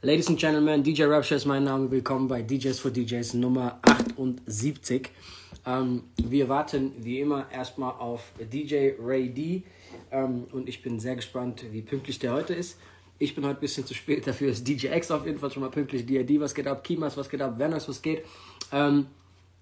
Ladies and Gentlemen, DJ Rapture ist mein Name. Willkommen bei DJs for DJs Nummer 78. Ähm, wir warten wie immer erstmal auf DJ Ray D. Ähm, und ich bin sehr gespannt, wie pünktlich der heute ist. Ich bin heute ein bisschen zu spät, dafür ist DJ X auf jeden Fall schon mal pünktlich. DID, was geht ab? Kimas, was geht ab? Werners, was geht? Ähm,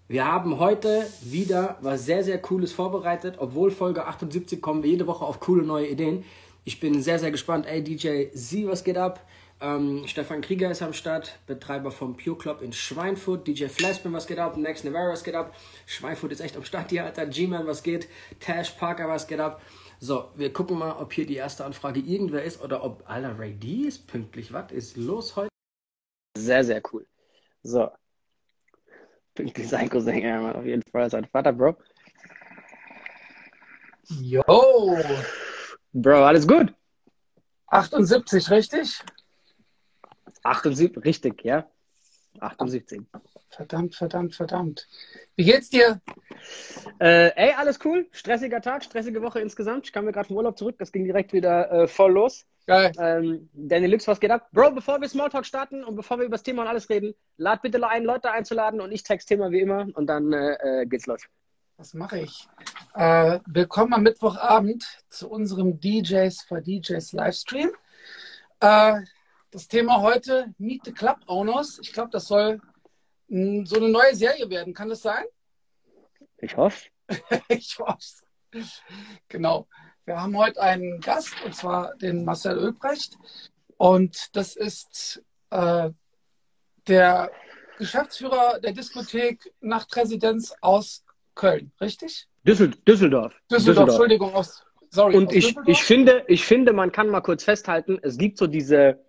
wir haben heute wieder was sehr, sehr Cooles vorbereitet. Obwohl Folge 78 kommen wir jede Woche auf coole neue Ideen. Ich bin sehr, sehr gespannt. Ey, DJ Z, was geht ab? Ähm, Stefan Krieger ist am Start, Betreiber vom Pure Club in Schweinfurt. DJ Flashman, was geht ab? Max Navarro, was geht ab? Schweinfurt ist echt am Start hier, Alter. G-Man, was geht? Tash Parker, was geht ab? So, wir gucken mal, ob hier die erste Anfrage irgendwer ist oder ob Alter Ray D ist pünktlich. Was ist los heute? Sehr, sehr cool. So. Pünktlich sein Cousin, ja, auf jeden Fall sein Vater, Bro. Yo! Bro, alles gut? 78, richtig? 78, richtig, ja. 78. Verdammt, verdammt, verdammt. Wie geht's dir? Äh, ey, alles cool. Stressiger Tag, stressige Woche insgesamt. Ich kam mir gerade vom Urlaub zurück. Das ging direkt wieder äh, voll los. Geil. Ähm, Danny Lux, was geht ab? Bro, bevor wir Smalltalk starten und bevor wir über das Thema und alles reden, lad bitte ein, Leute einzuladen und ich text Thema wie immer und dann äh, äh geht's los. Was mache ich? Äh, willkommen am Mittwochabend zu unserem DJs for DJs Livestream. Das Thema heute, Meet the Club Owners. Ich glaube, das soll mh, so eine neue Serie werden. Kann das sein? Ich hoffe. ich hoffe Genau. Wir haben heute einen Gast, und zwar den Marcel Ölbrecht. Und das ist äh, der Geschäftsführer der Diskothek Nachtresidenz aus Köln, richtig? Düssel Düsseldorf. Düsseldorf. Düsseldorf, Entschuldigung, aus, sorry. Und ich, ich, finde, ich finde, man kann mal kurz festhalten, es gibt so diese,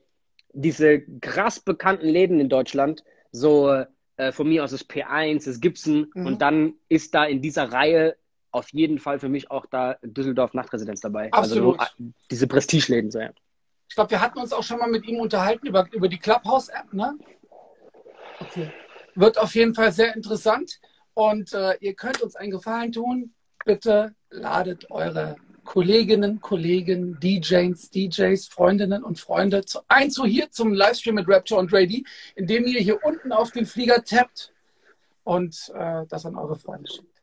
diese krass bekannten Läden in Deutschland, so äh, von mir aus ist P1, das Gibson mhm. und dann ist da in dieser Reihe auf jeden Fall für mich auch da Düsseldorf Nachtresidenz dabei. Also Absolut. Also diese Prestigeläden so, ja. Ich glaube, wir hatten uns auch schon mal mit ihm unterhalten über, über die Clubhouse-App, ne? Okay. Wird auf jeden Fall sehr interessant. Und äh, ihr könnt uns einen Gefallen tun. Bitte ladet eure Kolleginnen, Kollegen, DJs, DJs, Freundinnen und Freunde zu, ein zu hier zum Livestream mit Rapture und Ready, indem ihr hier unten auf den Flieger tappt und äh, das an eure Freunde schickt.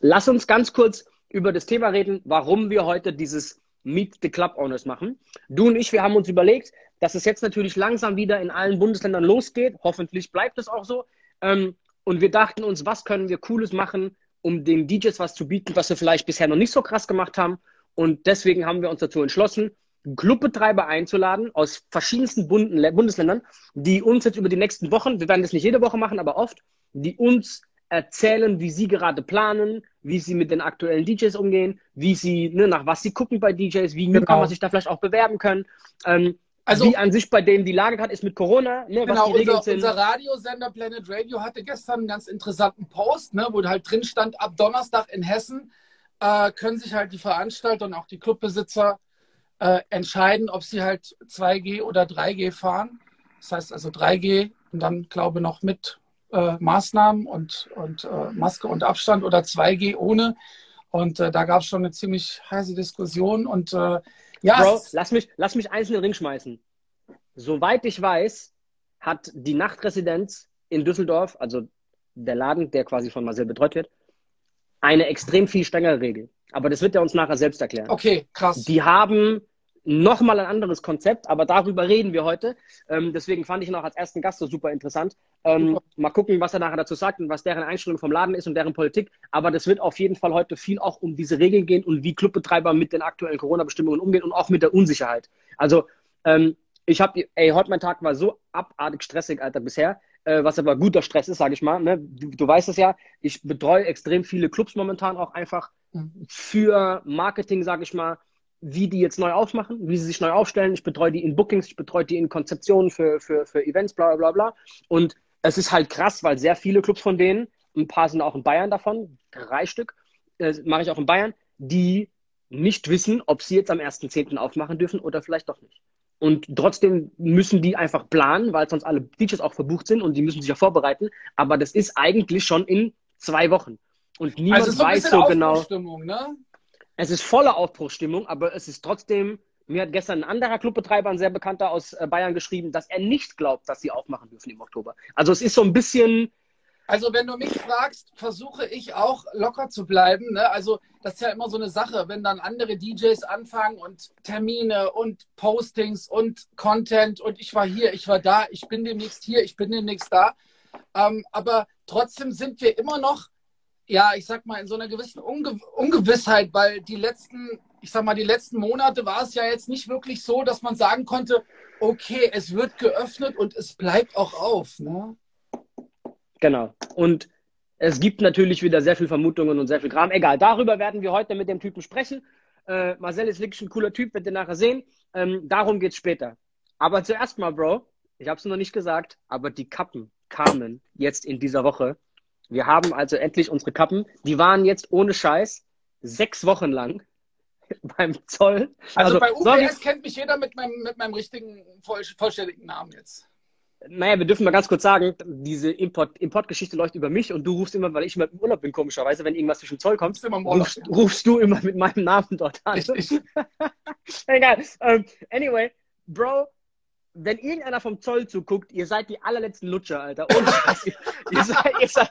Lass uns ganz kurz über das Thema reden, warum wir heute dieses Meet the Club Owners machen. Du und ich, wir haben uns überlegt, dass es jetzt natürlich langsam wieder in allen Bundesländern losgeht. Hoffentlich bleibt es auch so. Ähm, und wir dachten uns, was können wir Cooles machen, um den DJs was zu bieten, was wir vielleicht bisher noch nicht so krass gemacht haben. Und deswegen haben wir uns dazu entschlossen, Clubbetreiber einzuladen aus verschiedensten Bundesländern, die uns jetzt über die nächsten Wochen, wir werden das nicht jede Woche machen, aber oft, die uns erzählen, wie sie gerade planen, wie sie mit den aktuellen DJs umgehen, wie sie, ne, nach was sie gucken bei DJs, wie Newcomer genau. sich da vielleicht auch bewerben können. Ähm, also, wie an sich bei denen die Lage gerade ist mit Corona, ne, genau, unser, unser, Radiosender Planet Radio hatte gestern einen ganz interessanten Post, ne, wo halt drin stand, ab Donnerstag in Hessen äh, können sich halt die Veranstalter und auch die Clubbesitzer äh, entscheiden, ob sie halt 2G oder 3G fahren. Das heißt also 3G und dann glaube ich noch mit äh, Maßnahmen und, und äh, Maske und Abstand oder 2G ohne. Und äh, da gab es schon eine ziemlich heiße Diskussion und äh, ja, Bro, lass mich, lass mich eins in den Ring schmeißen. Soweit ich weiß, hat die Nachtresidenz in Düsseldorf, also der Laden, der quasi von Marcel betreut wird, eine extrem viel strengere Regel. Aber das wird er uns nachher selbst erklären. Okay, krass. Die haben nochmal ein anderes Konzept, aber darüber reden wir heute. Ähm, deswegen fand ich ihn auch als ersten Gast so super interessant. Ähm, mal gucken, was er nachher dazu sagt und was deren Einstellung vom Laden ist und deren Politik. Aber das wird auf jeden Fall heute viel auch um diese Regeln gehen und wie Clubbetreiber mit den aktuellen Corona-Bestimmungen umgehen und auch mit der Unsicherheit. Also, ähm, ich habe, ey, heute mein Tag war so abartig stressig, Alter, bisher. Äh, was aber guter Stress ist, sage ich mal. Ne? Du, du weißt es ja, ich betreue extrem viele Clubs momentan auch einfach mhm. für Marketing, sage ich mal wie die jetzt neu aufmachen, wie sie sich neu aufstellen. Ich betreue die in Bookings, ich betreue die in Konzeptionen für, für, für Events, bla bla bla. Und es ist halt krass, weil sehr viele Clubs von denen, ein paar sind auch in Bayern davon, drei Stück, äh, mache ich auch in Bayern, die nicht wissen, ob sie jetzt am 1.10. aufmachen dürfen oder vielleicht doch nicht. Und trotzdem müssen die einfach planen, weil sonst alle DJs auch verbucht sind und die müssen sich ja vorbereiten. Aber das ist eigentlich schon in zwei Wochen. Und niemand also so weiß so genau. Ne? Es ist voller Aufbruchsstimmung, aber es ist trotzdem Mir hat gestern ein anderer Clubbetreiber, ein sehr bekannter aus äh, Bayern, geschrieben, dass er nicht glaubt, dass sie aufmachen dürfen im Oktober. Also es ist so ein bisschen. Also wenn du mich fragst, versuche ich auch locker zu bleiben. Ne? Also das ist ja immer so eine Sache, wenn dann andere DJs anfangen und Termine und Postings und Content und ich war hier, ich war da, ich bin demnächst hier, ich bin demnächst da. Ähm, aber trotzdem sind wir immer noch, ja, ich sag mal, in so einer gewissen Unge Ungewissheit, weil die letzten ich sag mal, die letzten Monate war es ja jetzt nicht wirklich so, dass man sagen konnte, okay, es wird geöffnet und es bleibt auch auf. Ne? Genau. Und es gibt natürlich wieder sehr viel Vermutungen und sehr viel Kram. Egal, darüber werden wir heute mit dem Typen sprechen. Äh, Marcel ist wirklich ein cooler Typ, werdet ihr nachher sehen. Ähm, darum es später. Aber zuerst mal, Bro, ich habe es noch nicht gesagt, aber die Kappen kamen jetzt in dieser Woche. Wir haben also endlich unsere Kappen. Die waren jetzt ohne Scheiß sechs Wochen lang beim Zoll. Also, also bei UPS sorry. kennt mich jeder mit meinem, mit meinem richtigen voll, vollständigen Namen jetzt. Naja, wir dürfen mal ganz kurz sagen, diese Import, Importgeschichte läuft über mich und du rufst immer, weil ich immer im Urlaub bin, komischerweise, wenn irgendwas zwischen Zoll kommt, Urlaub, rufst, ja. rufst, du immer mit meinem Namen dort an. Egal. Um, anyway, Bro, wenn irgendeiner vom Zoll zuguckt, ihr seid die allerletzten Lutscher, Alter. Scheiß. ihr, seid, ihr, seid,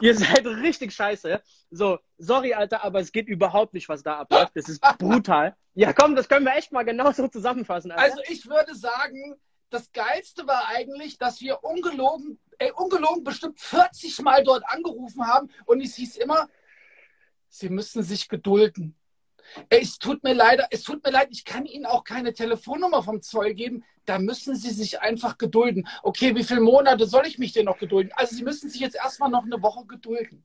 ihr seid richtig scheiße. So, sorry, Alter, aber es geht überhaupt nicht, was da abläuft. Das ist brutal. Ja, komm, das können wir echt mal genauso zusammenfassen, Alter. Also ich würde sagen, das Geilste war eigentlich, dass wir ungelogen, ey, ungelogen bestimmt 40 Mal dort angerufen haben und es hieß immer, sie müssen sich gedulden. Es tut mir leider, es tut mir leid, ich kann Ihnen auch keine Telefonnummer vom Zoll geben. Da müssen Sie sich einfach gedulden. Okay, wie viele Monate soll ich mich denn noch gedulden? Also Sie müssen sich jetzt erstmal noch eine Woche gedulden.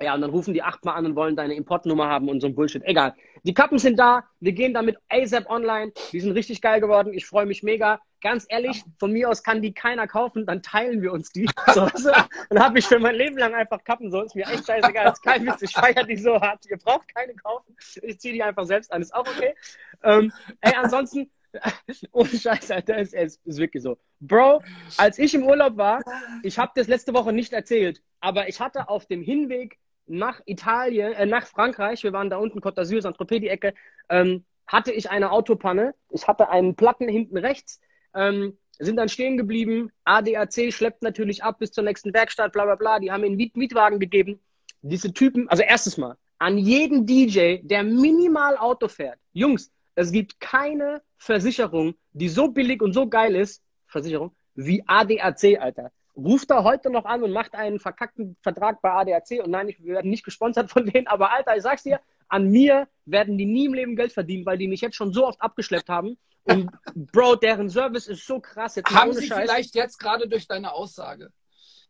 Ja, und dann rufen die achtmal an und wollen deine Importnummer haben und so ein Bullshit. Egal. Die Kappen sind da. Wir gehen damit ASAP online. Die sind richtig geil geworden. Ich freue mich mega. Ganz ehrlich, von mir aus kann die keiner kaufen. Dann teilen wir uns die. So, so. Dann habe ich für mein Leben lang einfach Kappen. So ist mir echt scheißegal. ist kein Witz. Ich feiere die so hart. Ihr braucht keine kaufen. Ich ziehe die einfach selbst an. Ist auch okay. Ähm, ey, ansonsten, ohne Scheiß, Alter, ist, ist, ist wirklich so. Bro, als ich im Urlaub war, ich habe das letzte Woche nicht erzählt, aber ich hatte auf dem Hinweg nach Italien, äh, nach Frankreich, wir waren da unten, Côte d'Azur, Saint-Tropez, die Ecke, ähm, hatte ich eine Autopanne. Ich hatte einen Platten hinten rechts, ähm, sind dann stehen geblieben. ADAC schleppt natürlich ab bis zur nächsten Werkstatt, bla bla bla. Die haben ihnen Miet Mietwagen gegeben. Diese Typen, also erstes Mal, an jeden DJ, der minimal Auto fährt. Jungs, es gibt keine Versicherung, die so billig und so geil ist, Versicherung, wie ADAC, Alter ruft da heute noch an und macht einen verkackten Vertrag bei ADAC und nein, wir werden nicht gesponsert von denen, aber Alter, ich sag's dir, an mir werden die nie im Leben Geld verdienen, weil die mich jetzt schon so oft abgeschleppt haben. Und Bro, deren Service ist so krass. Jetzt haben sie Scheiß. vielleicht jetzt gerade durch deine Aussage?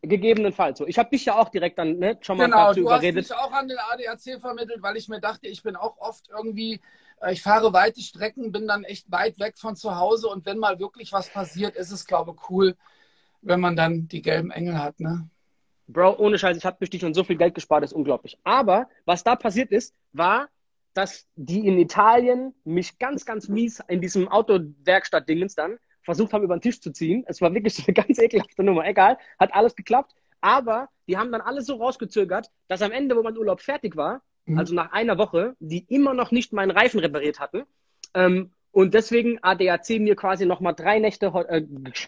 Gegebenenfalls so. Ich habe dich ja auch direkt dann ne, schon mal genau, du überredet. Genau, du hast mich auch an den ADAC vermittelt, weil ich mir dachte, ich bin auch oft irgendwie, äh, ich fahre weite Strecken, bin dann echt weit weg von zu Hause und wenn mal wirklich was passiert, ist es, glaube ich, cool, wenn man dann die gelben Engel hat, ne? Bro, ohne Scheiß, ich habe durch dich schon so viel Geld gespart, das ist unglaublich. Aber was da passiert ist, war, dass die in Italien mich ganz, ganz mies in diesem Autowerkstatt-Dingens dann versucht haben, über den Tisch zu ziehen. Es war wirklich eine ganz ekelhafte Nummer. Egal, hat alles geklappt. Aber die haben dann alles so rausgezögert, dass am Ende, wo mein Urlaub fertig war, mhm. also nach einer Woche, die immer noch nicht meinen Reifen repariert hatten. Ähm, und deswegen ADAC mir quasi nochmal drei Nächte äh,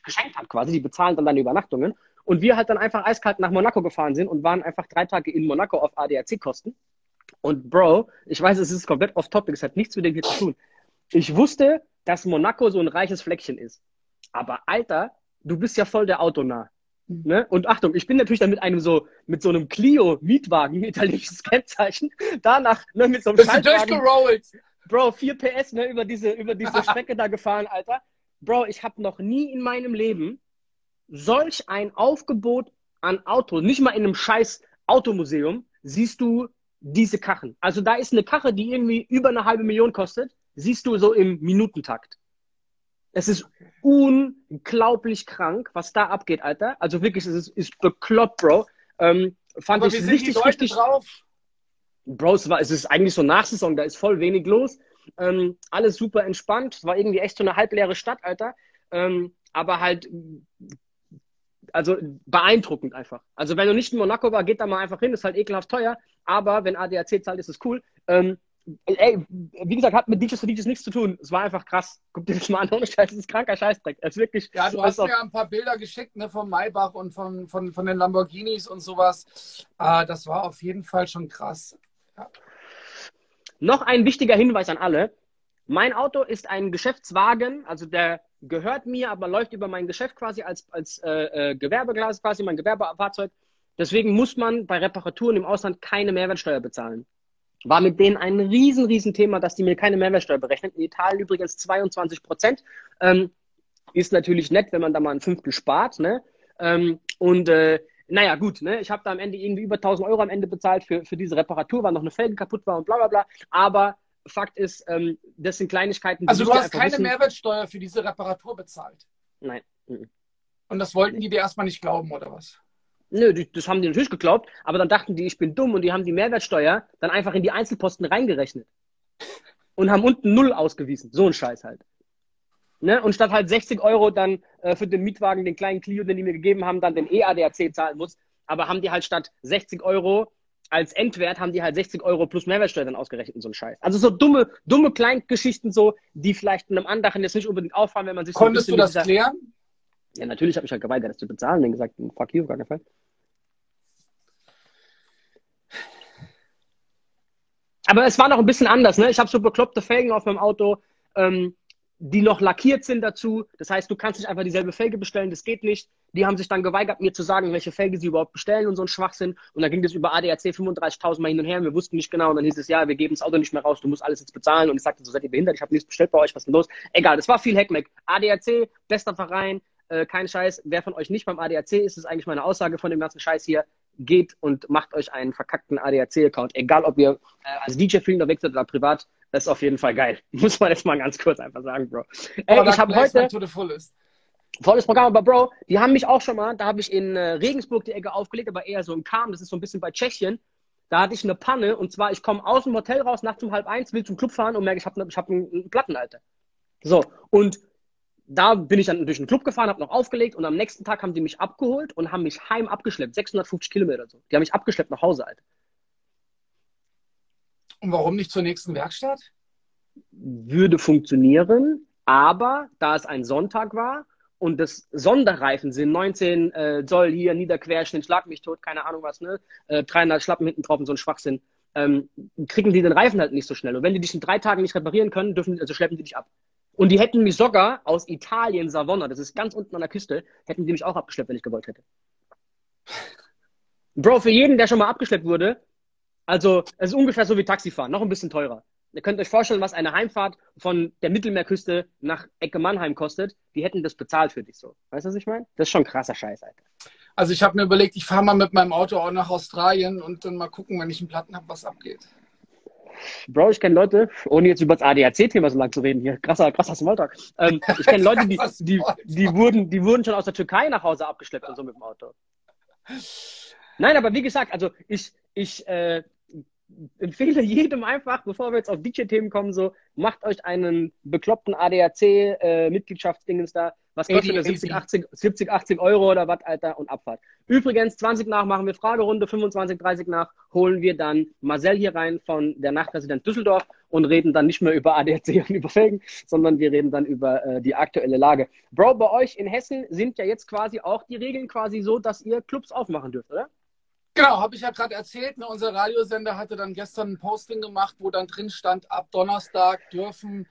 geschenkt hat quasi. Die bezahlen dann deine Übernachtungen. Und wir halt dann einfach eiskalt nach Monaco gefahren sind und waren einfach drei Tage in Monaco auf ADAC-Kosten. Und Bro, ich weiß, es ist komplett off-topic, es hat nichts mit dem hier zu tun. Ich wusste, dass Monaco so ein reiches Fleckchen ist. Aber Alter, du bist ja voll der Autonah. Mhm. Ne? Und Achtung, ich bin natürlich dann mit einem so, mit so einem Clio-Mietwagen, italienisches Kennzeichen, danach ne, mit so einem Schaltwagen. Bro, 4 PS ne, über diese, über diese Strecke da gefahren, Alter. Bro, ich habe noch nie in meinem Leben solch ein Aufgebot an Autos, nicht mal in einem scheiß Automuseum, siehst du diese Kachen. Also da ist eine Kache, die irgendwie über eine halbe Million kostet, siehst du so im Minutentakt. Es ist unglaublich krank, was da abgeht, Alter. Also wirklich, es ist, ist bekloppt, Bro. Ähm, fand Aber ich richtig, richtig drauf. Bro, es, war, es ist eigentlich so Nachsaison, da ist voll wenig los. Ähm, alles super entspannt. Es war irgendwie echt so eine halbleere Stadt, Alter. Ähm, aber halt, also beeindruckend einfach. Also wenn du nicht in Monaco war, geht da mal einfach hin, ist halt ekelhaft teuer. Aber wenn ADAC zahlt, ist es cool. Ähm, ey, wie gesagt, hat mit DJs für DJs nichts zu tun. Es war einfach krass. Guck dir das mal an, ohne Scheiß, das ist kranker Scheißdreck. Es ist wirklich. Ja, du hast mir ein paar Bilder geschickt, ne, vom Maybach und von, von, von den Lamborghinis und sowas. Äh, das war auf jeden Fall schon krass. Ja. Noch ein wichtiger Hinweis an alle. Mein Auto ist ein Geschäftswagen, also der gehört mir, aber läuft über mein Geschäft quasi als, als äh, äh, Gewerbeglas, quasi mein Gewerbefahrzeug. Deswegen muss man bei Reparaturen im Ausland keine Mehrwertsteuer bezahlen. War mit denen ein riesen, riesen Thema, dass die mir keine Mehrwertsteuer berechnen. In Italien übrigens 22 Prozent. Ähm, ist natürlich nett, wenn man da mal ein Fünftel spart. Ne? Ähm, und äh, naja, gut, ne? ich habe da am Ende irgendwie über 1000 Euro am Ende bezahlt für, für diese Reparatur, weil noch eine Felge kaputt war und bla bla bla. Aber Fakt ist, ähm, das sind Kleinigkeiten. Also du hast keine wissen. Mehrwertsteuer für diese Reparatur bezahlt? Nein. Mhm. Und das wollten die dir erstmal nicht glauben, oder was? Nö, das haben die natürlich geglaubt, aber dann dachten die, ich bin dumm und die haben die Mehrwertsteuer dann einfach in die Einzelposten reingerechnet. Und haben unten null ausgewiesen. So ein Scheiß halt. Ne? Und statt halt 60 Euro dann äh, für den Mietwagen, den kleinen Clio, den die mir gegeben haben, dann den EADAC zahlen muss, aber haben die halt statt 60 Euro als Endwert haben die halt 60 Euro plus Mehrwertsteuer dann ausgerechnet, so ein Scheiß. Also so dumme, dumme Kleingeschichten so, die vielleicht einem anderen jetzt nicht unbedingt auffallen, wenn man sich Konntest so du das klären? Ja, natürlich habe ich halt geweigert, das zu bezahlen und gesagt, fuck you, gar keinen Fall. Aber es war noch ein bisschen anders, ne? Ich habe so bekloppte Felgen auf meinem Auto. Ähm, die noch lackiert sind dazu. Das heißt, du kannst nicht einfach dieselbe Felge bestellen, das geht nicht. Die haben sich dann geweigert, mir zu sagen, welche Felge sie überhaupt bestellen und so ein Schwachsinn. Und dann ging das über ADAC 35.000 Mal hin und her wir wussten nicht genau. Und dann hieß es, ja, wir geben das Auto nicht mehr raus, du musst alles jetzt bezahlen. Und ich sagte, so seid ihr behindert, ich habe nichts bestellt bei euch, was ist denn los? Egal, das war viel Heckmeck. ADAC, bester Verein, äh, kein Scheiß. Wer von euch nicht beim ADAC ist, ist eigentlich meine Aussage von dem ganzen Scheiß hier. Geht und macht euch einen verkackten ADAC-Account. Egal, ob ihr äh, als DJ-Film unterwegs seid oder privat das ist auf jeden Fall geil. Muss man jetzt mal ganz kurz einfach sagen, Bro. Ey, ich habe heute volles Programm, aber Bro, die haben mich auch schon mal, da habe ich in äh, Regensburg die Ecke aufgelegt, aber eher so in Kam, das ist so ein bisschen bei Tschechien. Da hatte ich eine Panne und zwar, ich komme aus dem Hotel raus, nachts um halb eins, will zum Club fahren und merke, ich habe ich hab einen, einen Platten, Alter. So, und da bin ich dann durch den Club gefahren, habe noch aufgelegt und am nächsten Tag haben die mich abgeholt und haben mich heim abgeschleppt, 650 Kilometer so. Die haben mich abgeschleppt nach Hause, Alter. Und warum nicht zur nächsten Werkstatt? Würde funktionieren, aber da es ein Sonntag war und das Sonderreifen sind 19 äh, Zoll hier, Niederquerschnitt, Schlag mich tot, keine Ahnung was, ne? Äh, 300 Schlappen hinten drauf und so ein Schwachsinn, ähm, kriegen die den Reifen halt nicht so schnell. Und wenn die dich in drei Tagen nicht reparieren können, dürfen, also schleppen die dich ab. Und die hätten mich sogar aus Italien, Savona, das ist ganz unten an der Küste, hätten die mich auch abgeschleppt, wenn ich gewollt hätte. Bro, für jeden, der schon mal abgeschleppt wurde, also, es ist ungefähr so wie Taxifahren, noch ein bisschen teurer. Ihr könnt euch vorstellen, was eine Heimfahrt von der Mittelmeerküste nach Ecke Mannheim kostet. Die hätten das bezahlt für dich so. Weißt du, was ich meine? Das ist schon krasser Scheiß, Alter. Also ich habe mir überlegt, ich fahre mal mit meinem Auto auch nach Australien und dann mal gucken, wenn ich einen Platten habe, was abgeht. Bro, ich kenne Leute, ohne jetzt über das ADAC-Thema so lang zu reden hier, krasser, krasser Smalltalk. Ähm, ich kenne Leute, die, die, die, wurden, die wurden schon aus der Türkei nach Hause abgeschleppt und so mit dem Auto. Nein, aber wie gesagt, also ich, ich, äh, empfehle jedem einfach, bevor wir jetzt auf DJ-Themen kommen, so, macht euch einen bekloppten ADAC-Mitgliedschaftsdingens äh, da. Was kostet das? 70, 80, 70, 80 Euro oder was, Alter, und Abfahrt. Übrigens, 20 nach machen wir Fragerunde, 25, 30 nach holen wir dann Marcel hier rein von der Nachtresident Düsseldorf und reden dann nicht mehr über ADAC und über Felgen, sondern wir reden dann über äh, die aktuelle Lage. Bro, bei euch in Hessen sind ja jetzt quasi auch die Regeln quasi so, dass ihr Clubs aufmachen dürft, oder? Genau, habe ich ja gerade erzählt. Ne, unser Radiosender hatte dann gestern ein Posting gemacht, wo dann drin stand, ab Donnerstag dürfen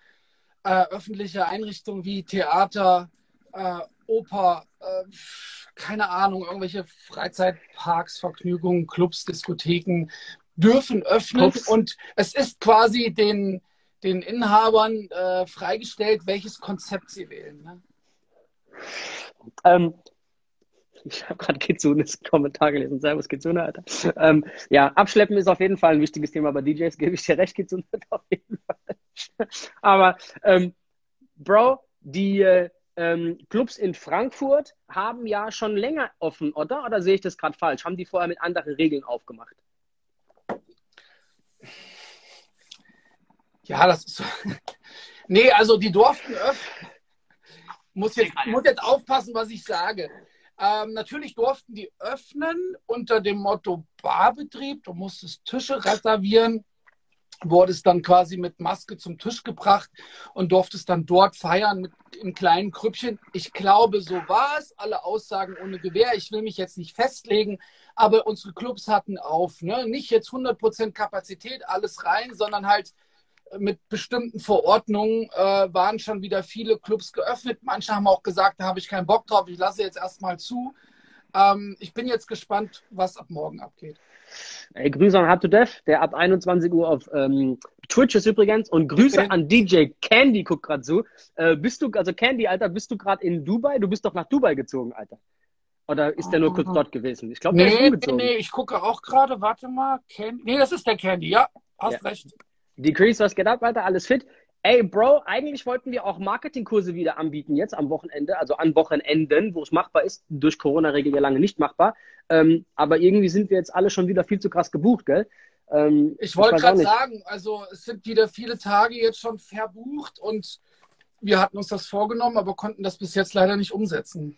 äh, öffentliche Einrichtungen wie Theater, äh, Oper, äh, keine Ahnung, irgendwelche Freizeitparks, Vergnügungen, Clubs, Diskotheken dürfen öffnen. Ups. Und es ist quasi den, den Inhabern äh, freigestellt, welches Konzept sie wählen. Ne? Ähm, ich habe gerade Kitsunes Kommentar gelesen. Servus Kitsune, Alter. Ähm, ja, Abschleppen ist auf jeden Fall ein wichtiges Thema bei DJs, gebe ich dir recht, Kitsune, auf jeden Fall. Aber, ähm, Bro, die äh, ähm, Clubs in Frankfurt haben ja schon länger offen, oder? Oder sehe ich das gerade falsch? Haben die vorher mit anderen Regeln aufgemacht? Ja, das ist so. nee, also die durften öffnen. Muss jetzt, muss jetzt aufpassen, was ich sage. Ähm, natürlich durften die öffnen unter dem Motto Barbetrieb. Du musstest Tische reservieren. wurde es dann quasi mit Maske zum Tisch gebracht und durfte es dann dort feiern mit in kleinen Krüppchen. Ich glaube, so war es. Alle Aussagen ohne Gewehr. Ich will mich jetzt nicht festlegen, aber unsere Clubs hatten auf. Ne? Nicht jetzt 100% Kapazität, alles rein, sondern halt mit bestimmten Verordnungen äh, waren schon wieder viele Clubs geöffnet. Manche haben auch gesagt, da habe ich keinen Bock drauf, ich lasse jetzt erstmal zu. Ähm, ich bin jetzt gespannt, was ab morgen abgeht. Ey, Grüße an Hard to Death, der ab 21 Uhr auf ähm, Twitch ist übrigens. Und Grüße okay. an DJ Candy, guckt gerade zu. Äh, bist du, also Candy, Alter, bist du gerade in Dubai? Du bist doch nach Dubai gezogen, Alter. Oder ist der nur kurz dort gewesen? Ich glaube, nee, der ist umgezogen. Nee, nee, ich gucke auch gerade, warte mal. Candy. Nee, das ist der Candy, ja, hast ja. recht. Decrease, was geht ab, Alter? Alles fit? Ey, Bro, eigentlich wollten wir auch Marketingkurse wieder anbieten jetzt am Wochenende, also an Wochenenden, wo es machbar ist. Durch Corona-Regel ja lange nicht machbar. Ähm, aber irgendwie sind wir jetzt alle schon wieder viel zu krass gebucht, gell? Ähm, ich wollte gerade sagen, also es sind wieder viele Tage jetzt schon verbucht und wir hatten uns das vorgenommen, aber konnten das bis jetzt leider nicht umsetzen.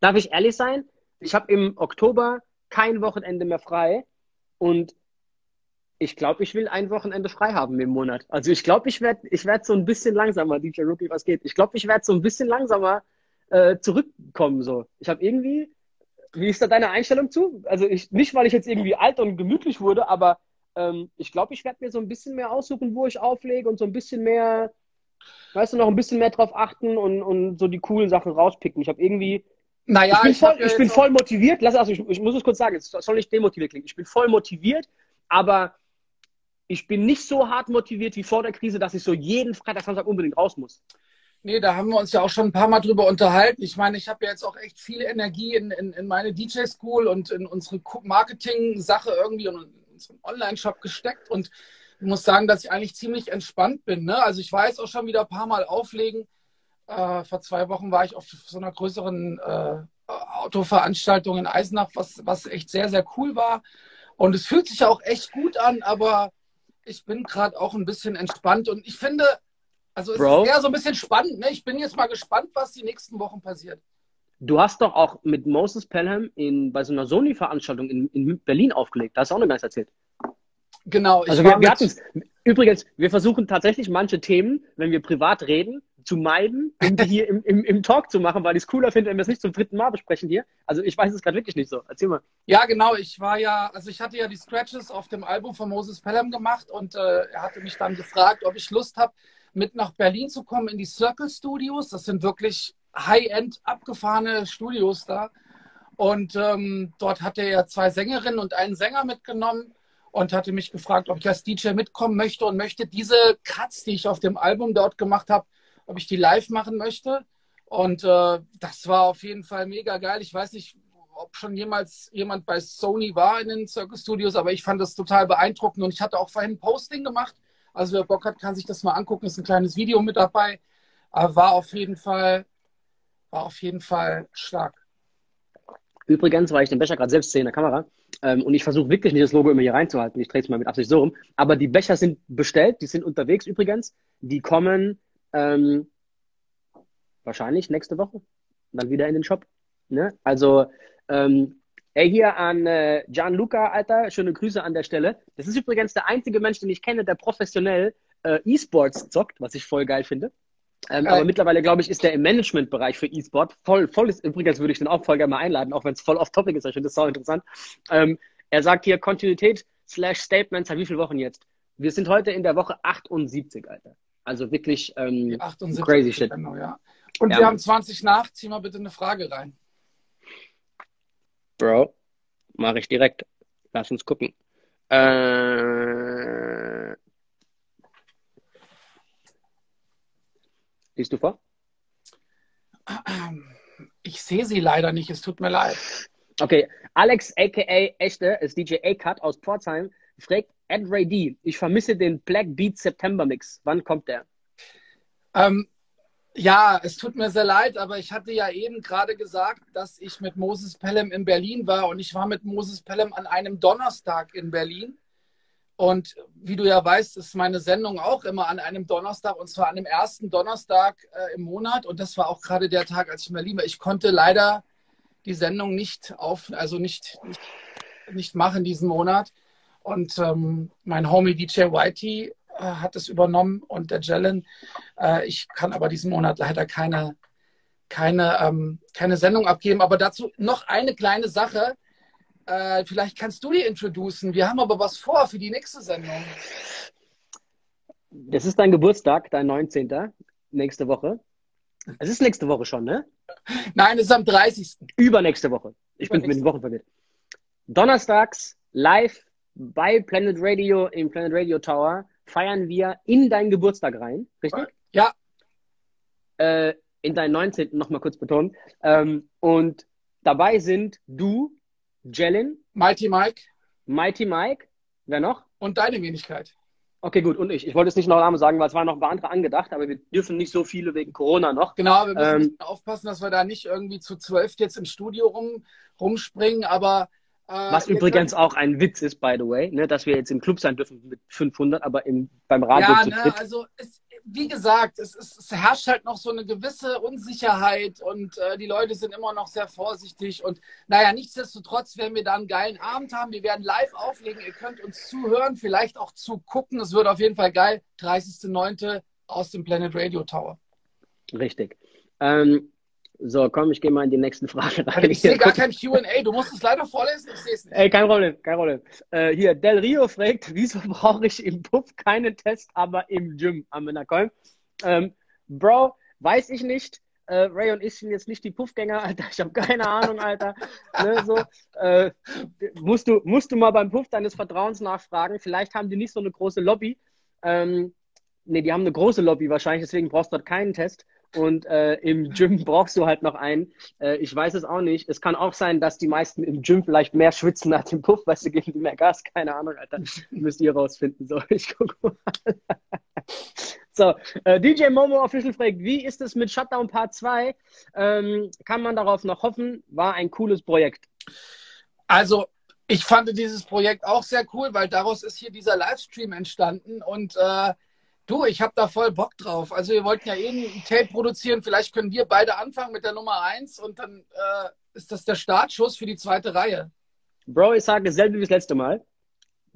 Darf ich ehrlich sein? Ich habe im Oktober kein Wochenende mehr frei und ich glaube, ich will ein Wochenende frei haben im Monat. Also ich glaube, ich werde ich werd so ein bisschen langsamer, DJ Rookie, was geht. Ich glaube, ich werde so ein bisschen langsamer äh, zurückkommen. So. Ich habe irgendwie, wie ist da deine Einstellung zu? Also ich, nicht, weil ich jetzt irgendwie alt und gemütlich wurde, aber ähm, ich glaube, ich werde mir so ein bisschen mehr aussuchen, wo ich auflege und so ein bisschen mehr, weißt du, noch ein bisschen mehr drauf achten und, und so die coolen Sachen rauspicken. Ich habe irgendwie naja, ich bin, voll, ich bin voll motiviert. Lass, also ich, ich, muss es kurz sagen, es soll nicht demotiviert klingen. Ich bin voll motiviert, aber ich bin nicht so hart motiviert wie vor der Krise, dass ich so jeden Freitag, Samstag unbedingt raus muss. Nee, da haben wir uns ja auch schon ein paar Mal drüber unterhalten. Ich meine, ich habe ja jetzt auch echt viel Energie in, in, in meine DJ-School und in unsere Marketing-Sache irgendwie und in unseren Online-Shop gesteckt. Und ich muss sagen, dass ich eigentlich ziemlich entspannt bin. Ne? Also ich war jetzt auch schon wieder ein paar Mal auflegen. Äh, vor zwei Wochen war ich auf so einer größeren äh, Autoveranstaltung in Eisenach, was, was echt sehr, sehr cool war. Und es fühlt sich auch echt gut an, aber ich bin gerade auch ein bisschen entspannt und ich finde, also es Bro. ist eher so ein bisschen spannend. Ne? Ich bin jetzt mal gespannt, was die nächsten Wochen passiert. Du hast doch auch mit Moses Pelham in, bei so einer Sony-Veranstaltung in, in, Berlin aufgelegt. Da hast du auch noch gar nichts erzählt. Genau. also wir, wir hatten Übrigens, wir versuchen tatsächlich manche Themen, wenn wir privat reden, zu meiden, um die hier im, im, im Talk zu machen, weil ich es cooler finde, wenn wir es nicht zum dritten Mal besprechen hier. Also ich weiß es gerade wirklich nicht so. Erzähl mal. Ja, genau. Ich war ja, also ich hatte ja die Scratches auf dem Album von Moses Pelham gemacht und äh, er hatte mich dann gefragt, ob ich Lust habe, mit nach Berlin zu kommen in die Circle Studios. Das sind wirklich High-End abgefahrene Studios da. Und ähm, dort hat er zwei Sängerinnen und einen Sänger mitgenommen und hatte mich gefragt, ob ich als DJ mitkommen möchte und möchte diese Cuts, die ich auf dem Album dort gemacht habe, ob ich die live machen möchte. Und äh, das war auf jeden Fall mega geil. Ich weiß nicht, ob schon jemals jemand bei Sony war in den Circus Studios, aber ich fand das total beeindruckend. Und ich hatte auch vorhin ein Posting gemacht. Also wer Bock hat, kann sich das mal angucken. Ist ein kleines Video mit dabei. Aber war auf jeden Fall, war auf jeden Fall stark. Übrigens, weil ich den Becher gerade selbst sehe in der Kamera ähm, und ich versuche wirklich nicht das Logo immer hier reinzuhalten, ich drehe es mal mit Absicht so rum, aber die Becher sind bestellt, die sind unterwegs übrigens, die kommen ähm, wahrscheinlich nächste Woche. Dann wieder in den Shop. Ne? Also, ähm, ey, hier an äh, Gianluca, Alter, schöne Grüße an der Stelle. Das ist übrigens der einzige Mensch, den ich kenne, der professionell äh, E-Sports zockt, was ich voll geil finde. Ähm, aber mittlerweile, glaube ich, ist der im Managementbereich für E-Sport voll, voll ist, übrigens würde ich den auch voll gerne mal einladen, auch wenn es voll off-topic ist, ich finde das sau interessant. Ähm, er sagt hier Kontinuität slash Statements, wie viele Wochen jetzt? Wir sind heute in der Woche 78, Alter. Also wirklich ähm, 78, crazy shit. Genau, ja. Und ja, wir haben 20 nach. Zieh mal bitte eine Frage rein. Bro, mache ich direkt. Lass uns gucken. Äh, liest du vor? Ich sehe sie leider nicht. Es tut mir leid. Okay, Alex aka Echte ist DJ A-Cut aus Pforzheim fragt Ed Ray D, ich vermisse den Black Beat September Mix. Wann kommt der? Ähm, ja, es tut mir sehr leid, aber ich hatte ja eben gerade gesagt, dass ich mit Moses Pelham in Berlin war und ich war mit Moses Pelham an einem Donnerstag in Berlin. Und wie du ja weißt, ist meine Sendung auch immer an einem Donnerstag und zwar an dem ersten Donnerstag äh, im Monat. Und das war auch gerade der Tag, als ich in Berlin war. Ich konnte leider die Sendung nicht auf, also nicht, nicht, nicht machen diesen Monat. Und ähm, mein Homie DJ Whitey äh, hat es übernommen und der Jellen. Äh, ich kann aber diesen Monat leider keine, keine, ähm, keine Sendung abgeben. Aber dazu noch eine kleine Sache. Äh, vielleicht kannst du die introducen. Wir haben aber was vor für die nächste Sendung. Das ist dein Geburtstag, dein 19. nächste Woche. Es ist nächste Woche schon, ne? Nein, es ist am 30. Übernächste Woche. Ich bin mit den Wochen verwirrt. Donnerstags live bei Planet Radio im Planet Radio Tower feiern wir in deinen Geburtstag rein, richtig? Ja. Äh, in deinen 19. nochmal kurz betonen. Ähm, und dabei sind du, Jellin, Mighty Mike Mighty Mike, wer noch? und deine Wenigkeit. Okay, gut. Und ich. Ich wollte es nicht noch Namen sagen, weil es waren noch ein paar andere angedacht, aber wir dürfen nicht so viele wegen Corona noch. Genau, wir müssen Ähm, aufpassen, dass wir da nicht irgendwie zu zwölf jetzt im Studio rum, rumspringen, aber Was ihr übrigens auch ein Witz ist, by the way, ne, dass wir jetzt im Club sein dürfen mit 500, aber im, beim Radio Ja, zu ne, dritt. also es, wie gesagt, es, es, es herrscht halt noch so eine gewisse Unsicherheit und äh, die Leute sind immer noch sehr vorsichtig. Und naja, nichtsdestotrotz werden wir da einen geilen Abend haben. Wir werden live auflegen. Ihr könnt uns zuhören, vielleicht auch zugucken. Es wird auf jeden Fall geil. 30.09. aus dem Planet Radio Tower. Richtig. Ähm, so, komm, ich gehe mal in die nächsten Fragen rein. Ich sehe gar kein QA. Du musst es leider vorlesen. Ich sehe es nicht. Ey, kein Problem, kein Problem. Äh, hier, Del Rio fragt, wieso brauche ich im Puff keinen Test, aber im Gym am Männerkolm? Ähm, Bro, weiß ich nicht. Äh, Ray und ich sind jetzt nicht die Puffgänger, Alter. Ich habe keine Ahnung, Alter. ne, so, äh, musst, du, musst du mal beim Puff deines Vertrauens nachfragen. Vielleicht haben die nicht so eine große Lobby. Ähm, nee, die haben eine große Lobby wahrscheinlich, deswegen brauchst du dort keinen Test. Und äh, im Gym brauchst du halt noch einen. Äh, ich weiß es auch nicht. Es kann auch sein, dass die meisten im Gym vielleicht mehr schwitzen nach dem Puff, weißt du, geben die mehr Gas. Keine Ahnung, Alter. Müsst ihr rausfinden. So, ich guck mal. So, äh, DJ Momo Official fragt, wie ist es mit Shutdown Part 2? Ähm, kann man darauf noch hoffen? War ein cooles Projekt. Also, ich fand dieses Projekt auch sehr cool, weil daraus ist hier dieser Livestream entstanden und äh, du, ich habe da voll Bock drauf. Also, wir wollten ja eh ein Tape produzieren. Vielleicht können wir beide anfangen mit der Nummer 1 und dann äh, ist das der Startschuss für die zweite Reihe, Bro, ich sage dasselbe wie das letzte Mal.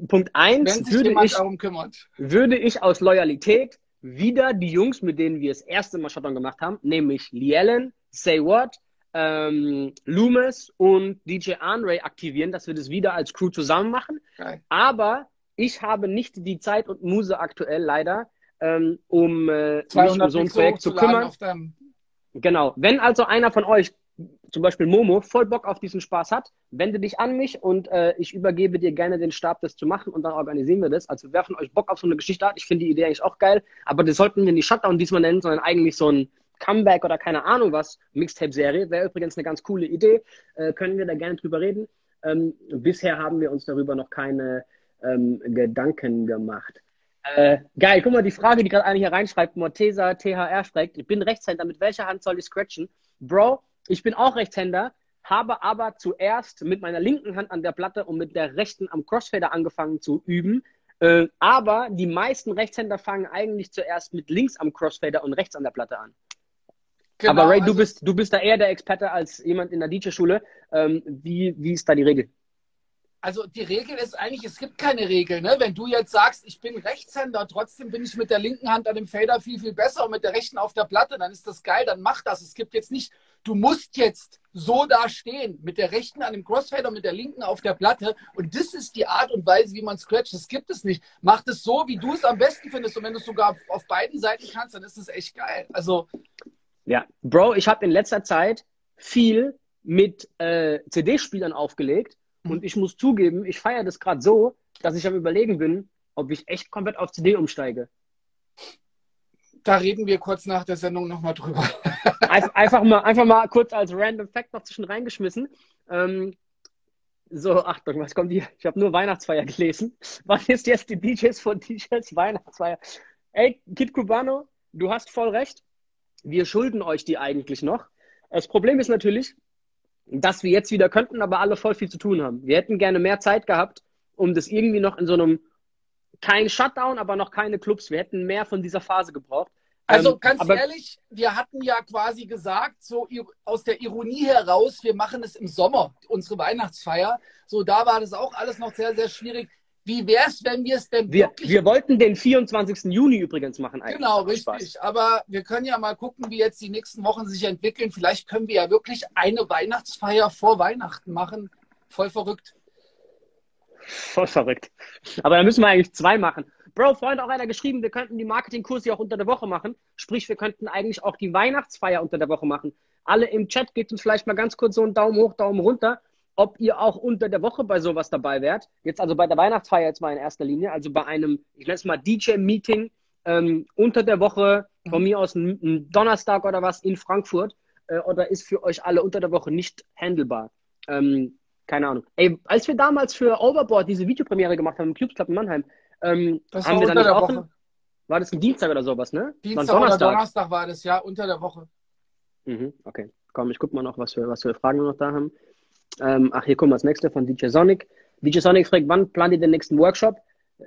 Punkt 1 wenn sich würde ich, würde ich aus Loyalität wieder die Jungs, mit denen wir das erste Mal Shutdown gemacht haben, nämlich Liellen, Say What, ähm, Loomis und DJ Andre aktivieren, dass wir das wieder als Crew zusammen machen. Geil. Aber ich habe nicht die Zeit und Muse aktuell leider, ähm, um äh, mich 200 um so ein Projekt zu kümmern. Genau. Wenn also einer von euch, zum Beispiel Momo, voll Bock auf diesen Spaß hat, wende dich an mich und äh, ich übergebe dir gerne den Stab, das zu machen und dann organisieren wir das. Also wer von euch Bock auf so eine Geschichte hat, ich finde die Idee eigentlich auch geil, aber das sollten wir nicht Shutdown diesmal nennen, sondern eigentlich so ein Comeback oder keine Ahnung was, Mixtape-Serie, wäre übrigens eine ganz coole Idee, äh, können wir da gerne drüber reden. Ähm, bisher haben wir uns darüber noch keine ähm, Gedanken gemacht. Äh, geil, guck mal, die Frage, die gerade einer hier reinschreibt, Mortesa THR fragt, ich bin Rechtshänder, mit welcher Hand soll ich scratchen? Bro, ich bin auch Rechtshänder, habe aber zuerst mit meiner linken Hand an der Platte und mit der rechten am Crossfader angefangen zu üben. Äh, aber die meisten Rechtshänder fangen eigentlich zuerst mit links am Crossfader und rechts an der Platte an. Genau, aber Ray, du also bist, du bist da eher der Experte als jemand in der DJ-Schule. Ähm, wie, wie ist da die Regel? Also die Regel ist eigentlich, es gibt keine Regel. Ne? Wenn du jetzt sagst, ich bin Rechtshänder, trotzdem bin ich mit der linken Hand an dem Fader viel, viel besser und mit der rechten auf der Platte, dann ist das geil, dann mach das. Es gibt jetzt nicht, du musst jetzt so da stehen, mit der rechten an dem Crossfader und mit der linken auf der Platte. Und das ist die Art und Weise, wie man scratcht. Das gibt es nicht. Mach das so, wie du es am besten findest. Und wenn du es sogar auf, auf beiden Seiten kannst, dann ist es echt geil. Also Ja, Bro, ich habe in letzter Zeit viel mit äh, CD-Spielern aufgelegt und ich muss zugeben, ich feiere das gerade so, dass ich am überlegen bin, ob ich echt komplett auf CD umsteige. da reden wir kurz nach der Sendung nochmal drüber. Einf einfach, mal, einfach mal kurz als Random Fact noch zwischen reingeschmissen. Ähm, so, Achtung, was kommt hier? Ich habe nur Weihnachtsfeier gelesen. Was ist jetzt die DJs von DJs Weihnachtsfeier? Ey, Kid Cubano, du hast voll recht. Wir schulden euch die eigentlich noch. Das Problem ist natürlich, dass wir jetzt wieder könnten, aber alle voll viel zu tun haben. Wir hätten gerne mehr Zeit gehabt, um das irgendwie noch in so einem, kein Shutdown, aber noch keine Clubs. Wir hätten mehr von dieser Phase gebraucht. Also Ähm, ganz ehrlich, wir hatten ja quasi gesagt, so aus der Ironie heraus, wir machen es im Sommer, unsere Weihnachtsfeier. So, da war das auch alles noch sehr, sehr schwierig. Wie wäre es, wenn wir es denn Wir, wirklich wir wollten den 24. Juni übrigens machen eigentlich. Genau, Aber Spaß. richtig. Aber wir können ja mal gucken, wie jetzt die nächsten Wochen sich entwickeln. Vielleicht können wir ja wirklich eine Weihnachtsfeier vor Weihnachten machen. Voll verrückt. Voll verrückt. Aber da müssen wir eigentlich zwei machen. Bro, vorhin hat auch einer geschrieben, wir könnten die Marketingkurse ja auch unter der Woche machen. Sprich, wir könnten eigentlich auch die Weihnachtsfeier unter der Woche machen. Alle im Chat gebt uns vielleicht mal ganz kurz so einen Daumen hoch, Daumen runter, ob ihr auch unter der Woche bei sowas dabei wärt. Jetzt also bei der Weihnachtsfeier jetzt mal in erster Linie, also bei einem, ich nenne es mal DJ-Meeting ähm, unter der Woche, von mir aus ein, Donnerstag oder was in Frankfurt, äh, oder ist für euch alle unter der Woche nicht handelbar? Ähm, keine Ahnung. Ey, als wir damals für Overboard diese Videopremiere gemacht haben im Clubs Club in Mannheim, ähm, Das haben war wir dann unter nicht der auch Woche. ein, war das ein Dienstag oder sowas, ne? Dienstag oder Donnerstag war das, ja, unter der Woche. Mhm, okay. Komm, ich guck mal noch, was wir, was für Fragen wir noch da haben. Ähm, ach, hier kommen wir das nächste von DJ Sonic. DJ Sonic fragt, wann plant ihr den nächsten Workshop?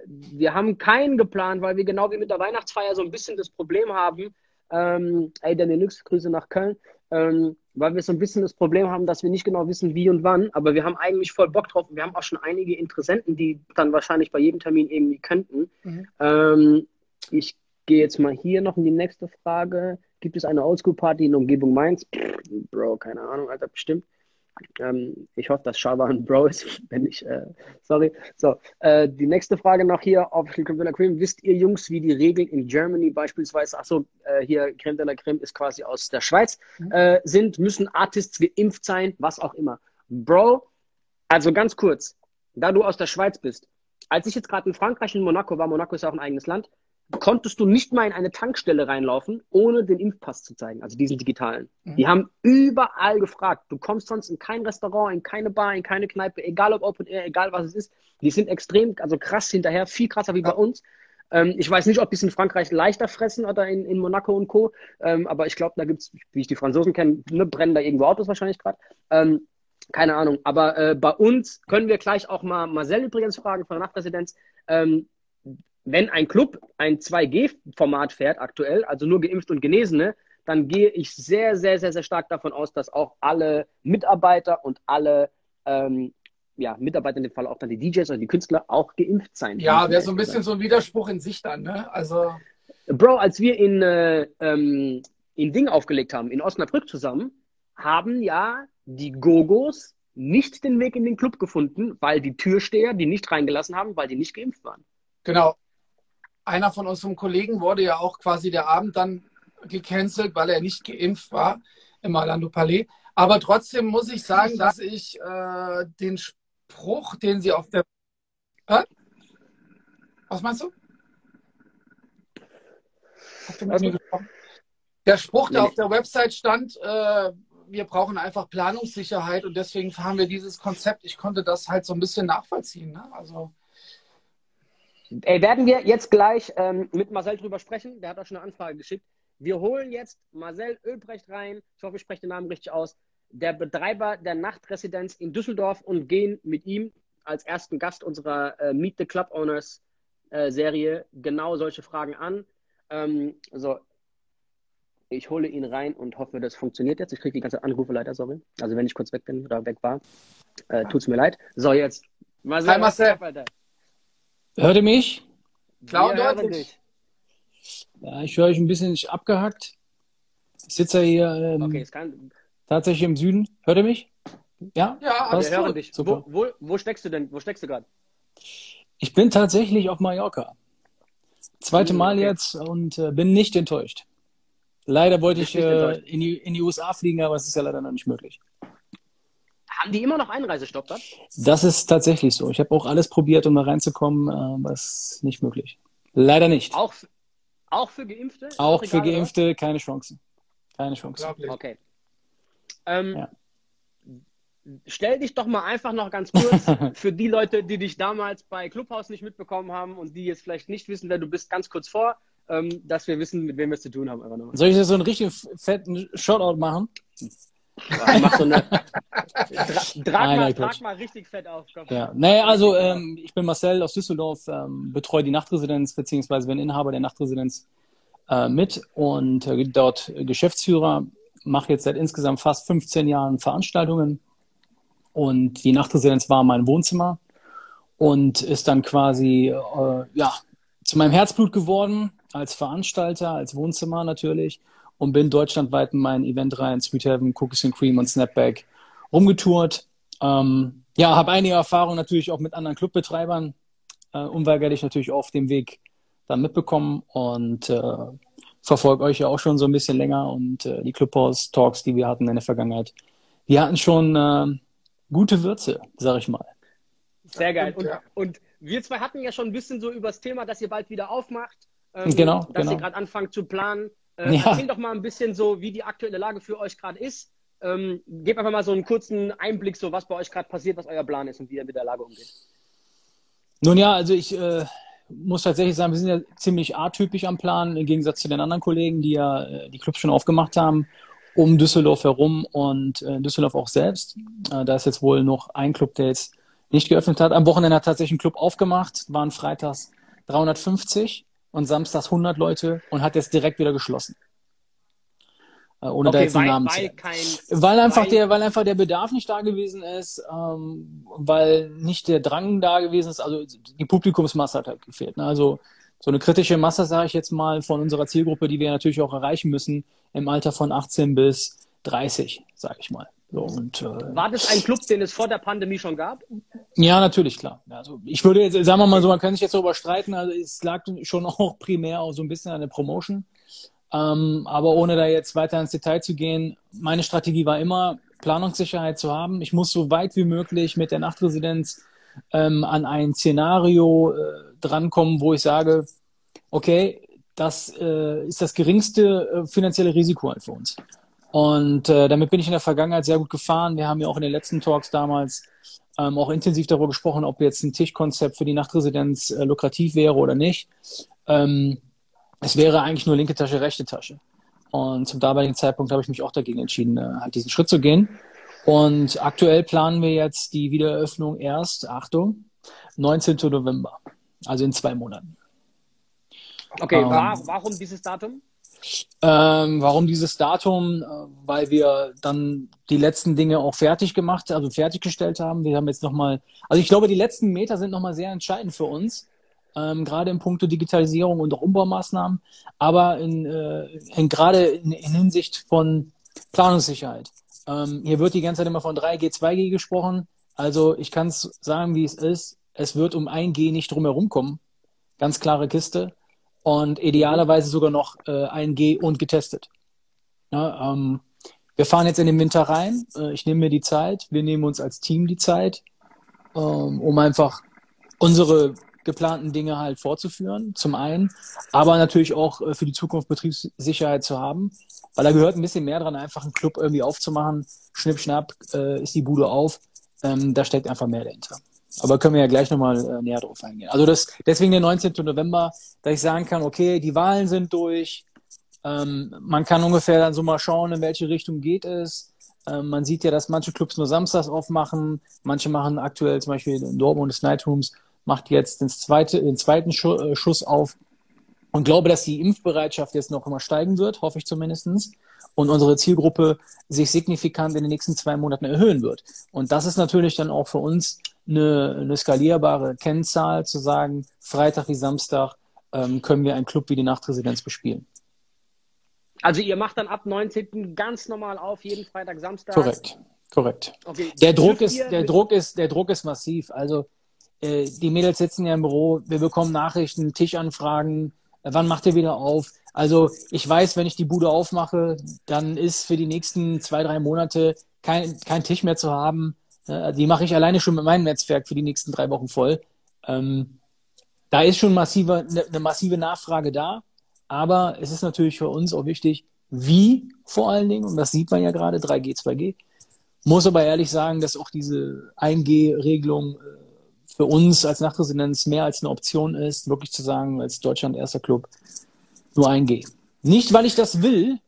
Wir haben keinen geplant, weil wir genau wie mit der Weihnachtsfeier so ein bisschen das Problem haben. Ähm, ey, Daniel Nix, Grüße nach Köln. Ähm, weil wir so ein bisschen das Problem haben, dass wir nicht genau wissen, wie und wann, aber wir haben eigentlich voll Bock drauf. Wir haben auch schon einige Interessenten, die dann wahrscheinlich bei jedem Termin irgendwie könnten. Mhm. Ähm, ich gehe jetzt mal hier noch in die nächste Frage. Gibt es eine Oldschool-Party in der Umgebung Mainz? Pff, Bro, keine Ahnung, Alter, bestimmt. Ähm, ich hoffe, dass Shava ein Bro ist, wenn ich, äh, sorry. So, äh, die nächste Frage noch hier auf Creme de la Creme. Wisst ihr, Jungs, wie die Regeln in Germany beispielsweise, achso, äh, hier Creme de la Creme ist quasi aus der Schweiz, äh, sind, müssen Artists geimpft sein, was auch immer. Bro, also ganz kurz, da du aus der Schweiz bist, als ich jetzt gerade in Frankreich in Monaco war, Monaco ist ja auch ein eigenes Land, konntest du nicht mal in eine Tankstelle reinlaufen, ohne den Impfpass zu zeigen, also diesen digitalen. Die haben überall gefragt. Du kommst sonst in kein Restaurant, in keine Bar, in keine Kneipe, egal ob Open Air, egal was es ist. Die sind extrem, also krass hinterher, viel krasser wie bei uns. Ähm, ich weiß nicht, ob die es in Frankreich leichter fressen oder in, in Monaco und Co. Ähm, aber ich glaube, da gibt es, wie ich die Franzosen kenne, ne, brennen da irgendwo Autos wahrscheinlich gerade. Ähm, keine Ahnung. Aber äh, bei uns können wir gleich auch mal Marcel übrigens fragen von der Nachtresidenz. Wenn ein Club ein 2G-Format fährt aktuell, also nur geimpft und Genesene, dann gehe ich sehr, sehr, sehr, sehr stark davon aus, dass auch alle Mitarbeiter und alle ähm, ja, Mitarbeiter in dem Fall auch dann die DJs oder die Künstler auch geimpft sein. Ja, wäre so ein bisschen so ein Widerspruch in sich dann, ne? Also. Bro, als wir in, äh, ähm, in Ding aufgelegt haben, in Osnabrück zusammen, haben ja die Gogos nicht den Weg in den Club gefunden, weil die Türsteher die nicht reingelassen haben, weil die nicht geimpft waren. genau. Einer von unserem Kollegen wurde ja auch quasi der Abend dann gecancelt, weil er nicht geimpft war im Orlando Palais. Aber trotzdem muss ich sagen, dass ich äh, den Spruch, den sie auf der. Hä? Was meinst du? Hast du mit mir gesprochen? Der Spruch, der Nee, auf der Website stand, äh, wir brauchen einfach Planungssicherheit und deswegen haben wir dieses Konzept. Ich konnte das halt so ein bisschen nachvollziehen. Ne? Also, Ey, werden wir jetzt gleich ähm, mit Marcel drüber sprechen. Der hat auch schon eine Anfrage geschickt. Wir holen jetzt Marcel Ölbrecht rein. Ich hoffe, ich spreche den Namen richtig aus. Der Betreiber der Nachtresidenz in Düsseldorf und gehen mit ihm als ersten Gast unserer äh, Meet the Club Owners äh, Serie genau solche Fragen an. Ähm, so, ich hole ihn rein und hoffe, das funktioniert jetzt. Ich kriege die ganze Anrufe leider, sorry. Also wenn ich kurz weg bin oder weg war, äh, tut's mir leid. So, jetzt. Marcel, Hi, Marcel. was geht ab, Alter? Hört ihr mich? Klar und Wir deutlich. Ja, ich höre euch ein bisschen abgehackt. Ich sitze ja hier ähm, Okay, es kann. tatsächlich im Süden. Hört ihr mich? Ja? Ja, Wir alles hören dich. Super. Wo, wo, wo steckst du denn? Wo steckst du gerade? Ich bin tatsächlich auf Mallorca. Zweite Hm, Mal okay. jetzt und äh, bin nicht enttäuscht. Leider wollte ich nicht äh, in, die, in die USA fliegen, aber es ist ja leider noch nicht möglich. Haben die immer noch Einreisestopp dort? Das ist tatsächlich so. Ich habe auch alles probiert, um da reinzukommen, äh, aber es ist nicht möglich. Leider nicht. Auch, auch für Geimpfte? Ist Auch doch für egal, oder? Geimpfte keine Chance. Keine Chance. Okay. Ähm, Ja. Stell dich doch mal einfach noch ganz kurz für die Leute, die dich damals bei Clubhouse nicht mitbekommen haben und die jetzt vielleicht nicht wissen, wer du bist, ganz kurz vor, ähm, dass wir wissen, mit wem wir es zu tun haben. Soll ich jetzt so einen richtig fetten Shoutout machen? Mach so eine. Dra mal, mal richtig fett auf. Komm. Ja, naja, also ähm, ich bin Marcel aus Düsseldorf, ähm, betreue die Nachtresidenz, beziehungsweise bin Inhaber der Nachtresidenz äh, mit und äh, dort Geschäftsführer, mache jetzt seit insgesamt fast 15 Jahren Veranstaltungen und die Nachtresidenz war mein Wohnzimmer und ist dann quasi äh, ja, zu meinem Herzblut geworden, als Veranstalter, als Wohnzimmer natürlich und bin deutschlandweit in meinen Eventreihen Sweet Heaven, Cookies and Cream und Snapback rumgetourt. Ähm, ja, habe einige Erfahrungen natürlich auch mit anderen Clubbetreibern, äh, unweigerlich natürlich auf dem Weg dann mitbekommen und äh, verfolge euch ja auch schon so ein bisschen länger und äh, die Clubhouse-Talks, die wir hatten in der Vergangenheit, die hatten schon äh, gute Würze, sag ich mal. Sehr geil. Und, und wir zwei hatten ja schon ein bisschen so über das Thema, dass ihr bald wieder aufmacht, ähm, genau, dass genau. ihr gerade anfangt zu planen. Äh, Ja. Erzähl doch mal ein bisschen so, wie die aktuelle Lage für euch gerade ist. Ähm, gebt einfach mal so einen kurzen Einblick, so was bei euch gerade passiert, was euer Plan ist und wie ihr mit der Lage umgeht. Nun ja, also ich äh, muss tatsächlich sagen, wir sind ja ziemlich atypisch am Plan, im Gegensatz zu den anderen Kollegen, die ja äh, die Clubs schon aufgemacht haben, um Düsseldorf herum und äh, Düsseldorf auch selbst. Äh, da ist jetzt wohl noch ein Club, der jetzt nicht geöffnet hat. Am Wochenende hat tatsächlich ein Club aufgemacht, waren freitags 350 und samstags 100 Leute und hat jetzt direkt wieder geschlossen. Äh, ohne da Okay, jetzt einen weil, Namen zu weil nennen. kein. Weil einfach Weil- der, weil einfach der Bedarf nicht da gewesen ist, ähm, weil nicht der Drang da gewesen ist, also die Publikumsmasse hat halt gefehlt. Ne? Also so eine kritische Masse, sage ich jetzt mal, von unserer Zielgruppe, die wir natürlich auch erreichen müssen, im Alter von 18 bis 30, sage ich mal. So, und, äh, War das ein Club, den es vor der Pandemie schon gab? ja, natürlich, klar. Also ich würde jetzt, sagen wir mal so, man kann sich jetzt darüber streiten, also es lag schon auch primär auch so ein bisschen an der Promotion. Ähm, aber ohne da jetzt weiter ins Detail zu gehen, meine Strategie war immer, Planungssicherheit zu haben. Ich muss so weit wie möglich mit der Nachtresidenz ähm, an ein Szenario äh, drankommen, wo ich sage, okay, das äh, ist das geringste äh, finanzielle Risiko halt für uns. Und äh, damit bin ich in der Vergangenheit sehr gut gefahren. Wir haben ja auch in den letzten Talks damals ähm, auch intensiv darüber gesprochen, ob jetzt ein Tischkonzept für die Nachtresidenz äh, lukrativ wäre oder nicht. Ähm, es wäre eigentlich nur linke Tasche, rechte Tasche. Und zum damaligen Zeitpunkt habe ich mich auch dagegen entschieden, äh, halt diesen Schritt zu gehen. Und aktuell planen wir jetzt die Wiedereröffnung erst, Achtung, 19. November, also in zwei Monaten. Okay, Ähm. war, warum dieses Datum? Ähm, warum dieses Datum? Äh, Weil wir dann die letzten Dinge auch fertig gemacht, also fertiggestellt haben. Wir haben jetzt nochmal, also ich glaube, die letzten Meter sind nochmal sehr entscheidend für uns, ähm, gerade in puncto Digitalisierung und auch Umbaumaßnahmen, aber in, äh, in gerade in, in Hinsicht von Planungssicherheit. Ähm, hier wird die ganze Zeit immer von 3G, 2G gesprochen. Also ich kann es sagen, wie es ist. Es wird um 1G nicht drumherum kommen. Ganz klare Kiste und idealerweise sogar noch äh, 1G und getestet. Ja, ähm, wir fahren jetzt in den Winter rein. Äh, ich nehme mir die Zeit. Wir nehmen uns als Team die Zeit, ähm, um einfach unsere geplanten Dinge halt fortzuführen, zum einen, aber natürlich auch äh, für die Zukunft Betriebssicherheit zu haben, weil da gehört ein bisschen mehr dran, einfach einen Club irgendwie aufzumachen. Schnipp, schnapp, äh, ist die Bude auf. Ähm, da steckt einfach mehr dahinter. Aber können wir ja gleich nochmal äh, näher drauf eingehen. Also das, deswegen der 19. November, dass ich sagen kann, okay, die Wahlen sind durch. Ähm, man kann ungefähr dann so mal schauen, in welche Richtung geht es. Ähm, man sieht ja, dass manche Clubs nur samstags aufmachen. Manche machen aktuell zum Beispiel in Dortmund das Night Rooms, macht jetzt den, zweite, den zweiten Schu äh, Schuss auf. Und glaube, dass die Impfbereitschaft jetzt noch immer steigen wird, hoffe ich zumindestens und unsere Zielgruppe sich signifikant in den nächsten zwei Monaten erhöhen wird. Und das ist natürlich dann auch für uns eine, eine skalierbare Kennzahl, zu sagen, Freitag wie Samstag ähm, können wir einen Club wie die Nachtresidenz bespielen. Also ihr macht dann ab 19. ganz normal auf, jeden Freitag, Samstag. Korrekt, korrekt. Okay. Der Druck ist, der Druck ist, der Druck ist massiv. Also äh, die Mädels sitzen ja im Büro, wir bekommen Nachrichten, Tischanfragen, äh, wann macht ihr wieder auf? Also ich weiß, wenn ich die Bude aufmache, dann ist für die nächsten zwei, drei Monate kein, kein Tisch mehr zu haben. Äh, die mache ich alleine schon mit meinem Netzwerk für die nächsten drei Wochen voll. Ähm, da ist schon massive, eine ne massive Nachfrage da. Aber es ist natürlich für uns auch wichtig, wie vor allen Dingen, und das sieht man ja gerade, 3G, 2G, muss aber ehrlich sagen, dass auch diese 1G-Regelung äh, für uns als Nachresidenz mehr als eine Option ist, wirklich zu sagen, als Deutschland erster Club, nur 1G. Nicht, weil ich das will,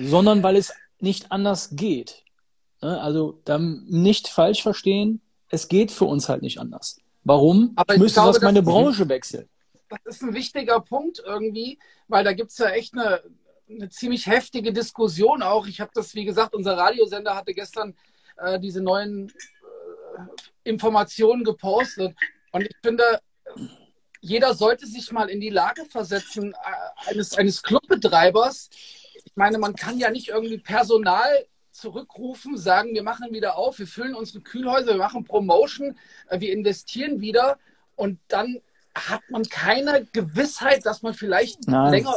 sondern weil es nicht anders geht. Ne? Also dann nicht falsch verstehen, es geht für uns halt nicht anders. Warum? Aber ich müsste glaube, das meine Branche wechseln. das ist ein wichtiger Punkt irgendwie, weil da gibt es ja echt eine, eine ziemlich heftige Diskussion auch. Ich habe das, wie gesagt, unser Radiosender hatte gestern äh, diese neuen äh, Informationen gepostet. Und ich finde, jeder sollte sich mal in die Lage versetzen äh, eines, eines Clubbetreibers. Ich meine, man kann ja nicht irgendwie Personal zurückrufen, sagen, wir machen wieder auf, wir füllen unsere Kühlhäuser, wir machen Promotion, äh, wir investieren wieder und dann hat man keine Gewissheit, dass man vielleicht Nein. länger.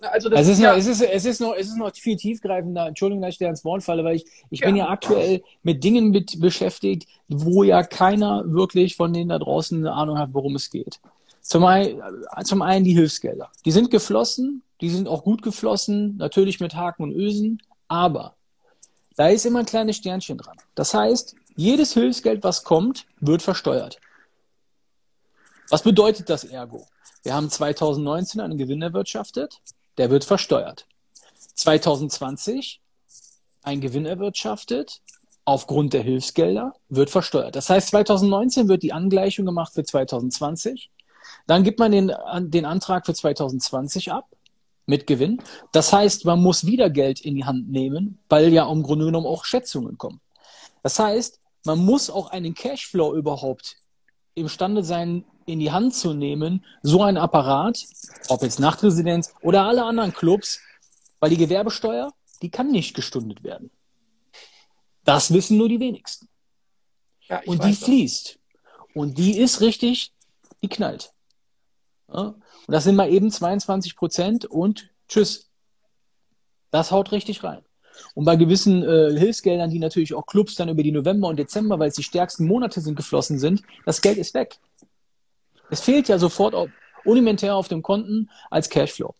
Also das es, ist, ja, noch, es, ist, es, ist noch, es ist noch viel tiefgreifender. Entschuldigung, dass ich dir ans Wort falle, weil ich, ich ja. bin ja aktuell mit Dingen mit beschäftigt, wo ja keiner wirklich von denen da draußen eine Ahnung hat, worum es geht. Zum einen, zum einen die Hilfsgelder. Die sind geflossen, die sind auch gut geflossen, natürlich mit Haken und Ösen, aber da ist immer ein kleines Sternchen dran. Das heißt, jedes Hilfsgeld, was kommt, wird versteuert. Was bedeutet das ergo? Wir haben 2019 einen Gewinn erwirtschaftet, der wird versteuert. 2020 ein Gewinn erwirtschaftet, aufgrund der Hilfsgelder, wird versteuert. Das heißt, 2019 wird die Angleichung gemacht für 2020. Dann gibt man den, den Antrag für 2020 ab mit Gewinn. Das heißt, man muss wieder Geld in die Hand nehmen, weil ja im Grunde genommen auch Schätzungen kommen. Das heißt, man muss auch einen Cashflow überhaupt imstande sein, in die Hand zu nehmen, so ein Apparat, ob jetzt Nachtresidenz oder alle anderen Clubs, weil die Gewerbesteuer, die kann nicht gestundet werden. Das wissen nur die wenigsten. Ja, und die fließt. Und die ist richtig, die knallt. Und das sind mal eben 22 Prozent und tschüss. Das haut richtig rein. Und bei gewissen äh, Hilfsgeldern, die natürlich auch Clubs dann über die November und Dezember, weil es die stärksten Monate sind, geflossen sind, das Geld ist weg. Es fehlt ja sofort auf, unimentär auf dem Konten als Cashflow.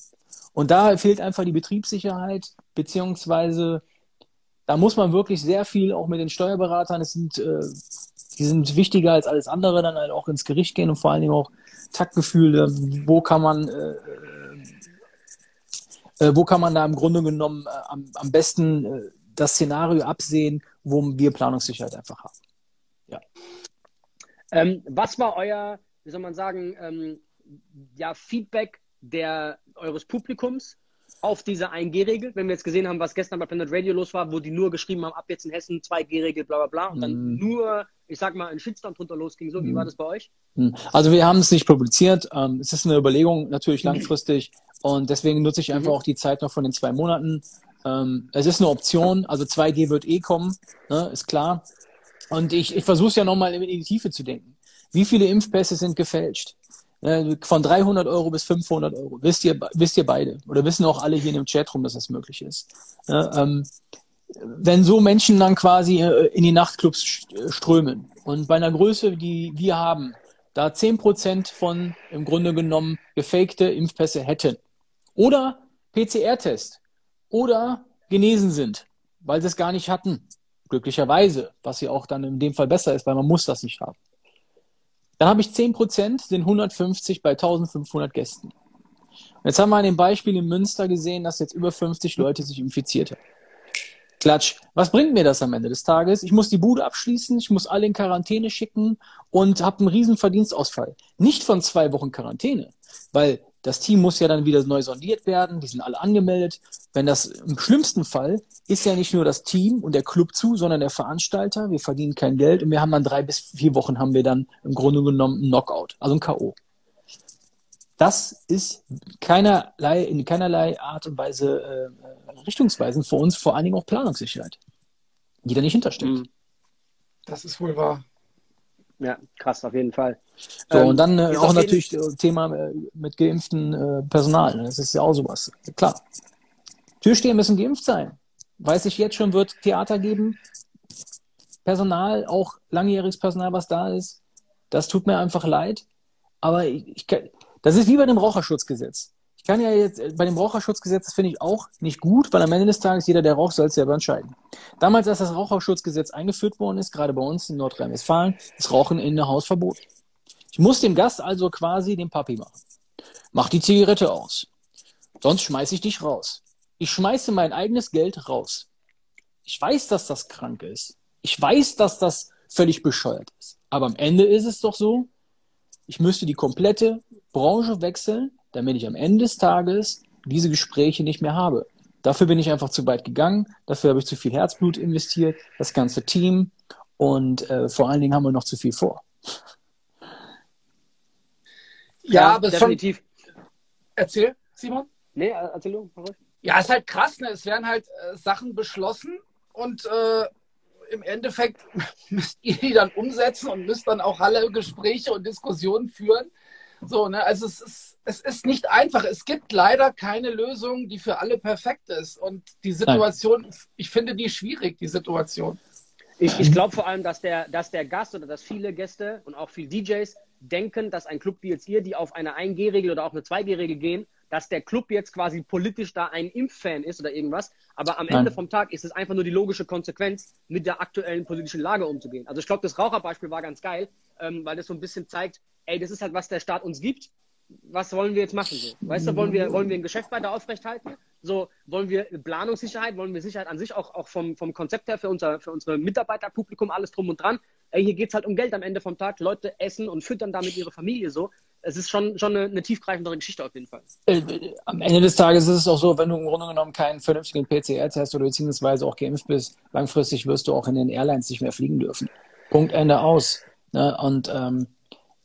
Und da fehlt einfach die Betriebssicherheit, beziehungsweise da muss man wirklich sehr viel auch mit den Steuerberatern, es sind, äh, die sind wichtiger als alles andere, dann halt auch ins Gericht gehen und vor allen Dingen auch Taktgefühl, wo kann man, äh, äh, wo kann man da im Grunde genommen äh, am, am besten äh, das Szenario absehen, wo wir Planungssicherheit einfach haben. Ja. Ähm, was war euer wie soll man sagen, ähm, ja, Feedback der, eures Publikums auf diese 1G-Regel, wenn wir jetzt gesehen haben, was gestern bei Planet Radio los war, wo die nur geschrieben haben, ab jetzt in Hessen 2G-Regel, bla bla bla, und dann mm. nur, ich sag mal, ein Shitstorm drunter losging. So, wie mm. war das bei euch? Mhm. Also wir haben es nicht publiziert. Ähm, es ist eine Überlegung, natürlich langfristig, und deswegen nutze ich einfach mhm. auch die Zeit noch von den zwei Monaten. Ähm, es ist eine Option, also 2G wird eh kommen, ne, ist klar. Und ich, ich versuche es ja nochmal in die Tiefe zu denken. Wie viele Impfpässe sind gefälscht? Von 300 Euro bis 500 Euro. Wisst ihr, wisst ihr beide? Oder wissen auch alle hier in dem Chatroom, dass das möglich ist? Ähm, wenn so Menschen dann quasi äh, in die Nachtclubs strömen und bei einer Größe, die wir haben, da 10% von im Grunde genommen gefakte Impfpässe hätten oder PCR-Test oder genesen sind, weil sie es gar nicht hatten, glücklicherweise, was ja auch dann in dem Fall besser ist, weil man muss das nicht haben. Dann habe ich 10%, sind 150 bei 1500 Gästen. Jetzt haben wir an dem Beispiel in Münster gesehen, dass jetzt über 50 Leute sich infiziert haben. Klatsch. Was bringt mir das am Ende des Tages? Ich muss die Bude abschließen, ich muss alle in Quarantäne schicken und habe einen riesen Verdienstausfall. Nicht von zwei Wochen Quarantäne, weil das Team muss ja dann wieder neu sondiert werden, die sind alle angemeldet. Wenn das im schlimmsten Fall ist ja nicht nur das Team und der Club zu, sondern der Veranstalter. Wir verdienen kein Geld und wir haben dann drei bis vier Wochen haben wir dann im Grunde genommen einen Knockout, also ein K.O. Das ist keinerlei, in keinerlei Art und Weise äh, richtungsweisend für uns, vor allen Dingen auch Planungssicherheit, die da nicht hintersteckt. Mhm. Das ist wohl wahr. Ja, krass, auf jeden Fall. So, ähm, und dann äh, auch natürlich. Thema äh, mit geimpften äh, Personal. Ne? Das ist ja auch sowas. Klar. Türsteher müssen geimpft sein. Weiß ich jetzt schon, wird Theater geben. Personal, auch langjähriges Personal, was da ist. Das tut mir einfach leid. Aber ich, ich das ist wie bei dem Raucherschutzgesetz kann ja jetzt, bei dem Raucherschutzgesetz, das finde ich auch nicht gut, weil am Ende des Tages jeder, der raucht, soll es selber entscheiden. Damals, als das Raucherschutzgesetz eingeführt worden ist, gerade bei uns in Nordrhein-Westfalen, ist Rauchen in der Haus verboten. Ich muss dem Gast also quasi den Papi machen. Mach die Zigarette aus. Sonst schmeiße ich dich raus. Ich schmeiße mein eigenes Geld raus. Ich weiß, dass das krank ist. Ich weiß, dass das völlig bescheuert ist. Aber am Ende ist es doch so, ich müsste die komplette Branche wechseln, damit ich am Ende des Tages diese Gespräche nicht mehr habe. Dafür bin ich einfach zu weit gegangen, dafür habe ich zu viel Herzblut investiert, das ganze Team und äh, vor allen Dingen haben wir noch zu viel vor. Ja, Ja, aber es ist definitiv. schon. Erzähl, Simon. Nee, erzähl du. Ja, ist halt krass, ne? Es werden halt äh, Sachen beschlossen und äh, im Endeffekt müsst ihr die dann umsetzen und müsst dann auch alle Gespräche und Diskussionen führen. So, ne? Also es ist, es ist nicht einfach. Es gibt leider keine Lösung, die für alle perfekt ist. Und die Situation, ich finde die schwierig, die Situation. Ich, ich glaube vor allem, dass der, dass der Gast oder dass viele Gäste und auch viele DJs denken, dass ein Club wie jetzt ihr, die auf eine 1G-Regel oder auch eine 2G-Regel gehen, dass der Club jetzt quasi politisch da ein Impffan ist oder irgendwas. Aber am Nein. Ende vom Tag ist es einfach nur die logische Konsequenz, mit der aktuellen politischen Lage umzugehen. Also ich glaube, das Raucherbeispiel war ganz geil, ähm, weil das so ein bisschen zeigt, ey, das ist halt, was der Staat uns gibt. Was wollen wir jetzt machen? So? Weißt du, wollen wir, wollen wir ein Geschäft weiter aufrechthalten? So, wollen wir Planungssicherheit, wollen wir Sicherheit an sich auch, auch vom, vom Konzept her für unser, für unsere Mitarbeiterpublikum, alles drum und dran. Ey, hier geht's halt um Geld am Ende vom Tag. Leute essen und füttern damit ihre Familie so. Es ist schon, schon eine, eine tiefgreifendere Geschichte auf jeden Fall. Äh, Am Ende des Tages ist es auch so, wenn du im Grunde genommen keinen vernünftigen PCR-Test oder beziehungsweise auch geimpft bist, langfristig wirst du auch in den Airlines nicht mehr fliegen dürfen. Punkt, Ende aus. Ne? Und ähm,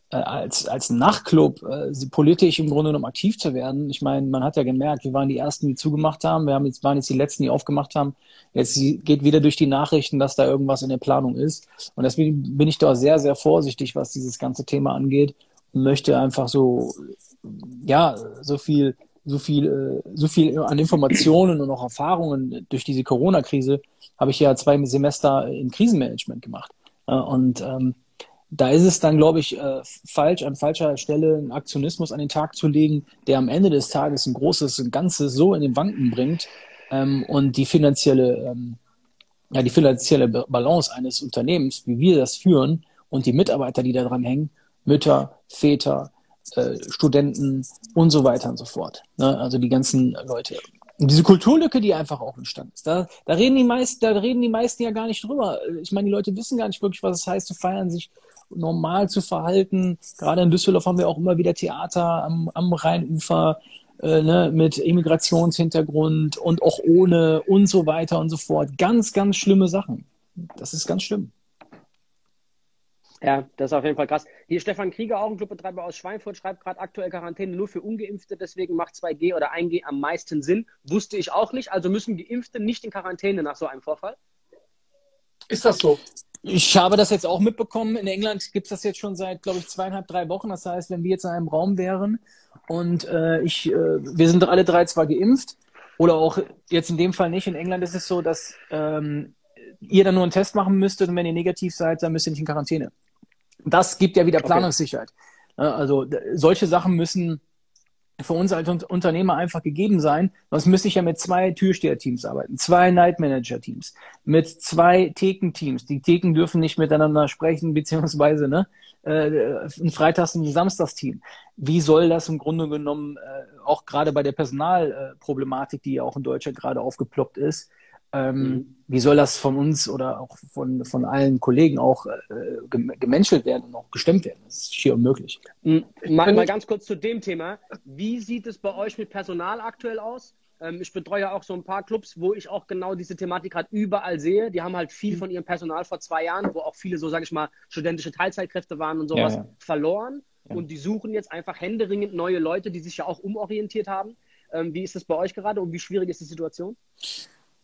äh, als, als Nachtclub äh, politisch im Grunde genommen aktiv zu werden, ich meine, man hat ja gemerkt, wir waren die Ersten, die zugemacht haben, wir haben jetzt, waren jetzt die Letzten, die aufgemacht haben. Jetzt geht wieder durch die Nachrichten, dass da irgendwas in der Planung ist. Und deswegen bin ich da sehr, sehr vorsichtig, was dieses ganze Thema angeht möchte einfach so ja, so viel, so viel, äh, so viel an Informationen und auch Erfahrungen durch diese Corona-Krise habe ich ja zwei Semester in Krisenmanagement gemacht. Und ähm, da ist es dann, glaube ich, äh, falsch, an falscher Stelle einen Aktionismus an den Tag zu legen, der am Ende des Tages ein großes ein Ganzes so in den Wanken bringt ähm, und die finanzielle, ähm, ja, die finanzielle Ba- Balance eines Unternehmens, wie wir das führen und die Mitarbeiter, die da dran hängen, Mütter, Väter, äh, Studenten und so weiter und so fort. Ne? Also die ganzen Leute. Und diese Kulturlücke, die einfach auch entstanden ist. Da, da reden die meisten, da reden die meisten ja gar nicht drüber. Ich meine, die Leute wissen gar nicht wirklich, was es heißt zu feiern, sich normal zu verhalten. Gerade in Düsseldorf haben wir auch immer wieder Theater am, am Rheinufer äh, ne, mit Immigrationshintergrund und auch ohne und so weiter und so fort. Ganz, ganz schlimme Sachen. Das ist ganz schlimm. Ja, das ist auf jeden Fall krass. Hier Stefan Krieger, auch ein Clubbetreiber aus Schweinfurt, schreibt gerade aktuell Quarantäne nur für Ungeimpfte, deswegen macht 2G oder 1G am meisten Sinn. Wusste ich auch nicht. Also müssen Geimpfte nicht in Quarantäne nach so einem Vorfall? Ist das so? Ich habe das jetzt auch mitbekommen. In England gibt es das jetzt schon seit, glaube ich, zweieinhalb, drei Wochen. Das heißt, wenn wir jetzt in einem Raum wären und äh, ich, äh, wir sind alle drei zwar geimpft oder auch jetzt in dem Fall nicht. In England ist es so, dass ähm, ihr dann nur einen Test machen müsstet und wenn ihr negativ seid, dann müsst ihr nicht in Quarantäne. Das gibt ja wieder Okay. Planungssicherheit. Ja, Also solche Sachen müssen für uns als Un- Unternehmer einfach gegeben sein. Sonst müsste ich ja mit zwei Türsteher-Teams arbeiten, zwei Night Manager-Teams, mit zwei Thekenteams. Die Theken dürfen nicht miteinander sprechen, beziehungsweise ne, äh, ein Freitags- und ein Samstagsteam. Wie soll das im Grunde genommen, äh, auch gerade bei der Personalproblematik, die ja auch in Deutschland gerade aufgeploppt ist, ähm, Mhm. wie soll das von uns oder auch von, von allen Kollegen auch äh, gem- gemenschelt werden und auch gestemmt werden? Das ist schier unmöglich. M- Mal, mal ganz kurz zu dem Thema. Wie sieht es bei euch mit Personal aktuell aus? Ähm, ich betreue auch so ein paar Clubs, wo ich auch genau diese Thematik halt überall sehe. Die haben halt viel von ihrem Personal vor zwei Jahren, wo auch viele so, sage ich mal, studentische Teilzeitkräfte waren und sowas, Ja, ja. verloren. Ja. Und die suchen jetzt einfach händeringend neue Leute, die sich ja auch umorientiert haben. Ähm, wie ist das bei euch gerade und wie schwierig ist die Situation?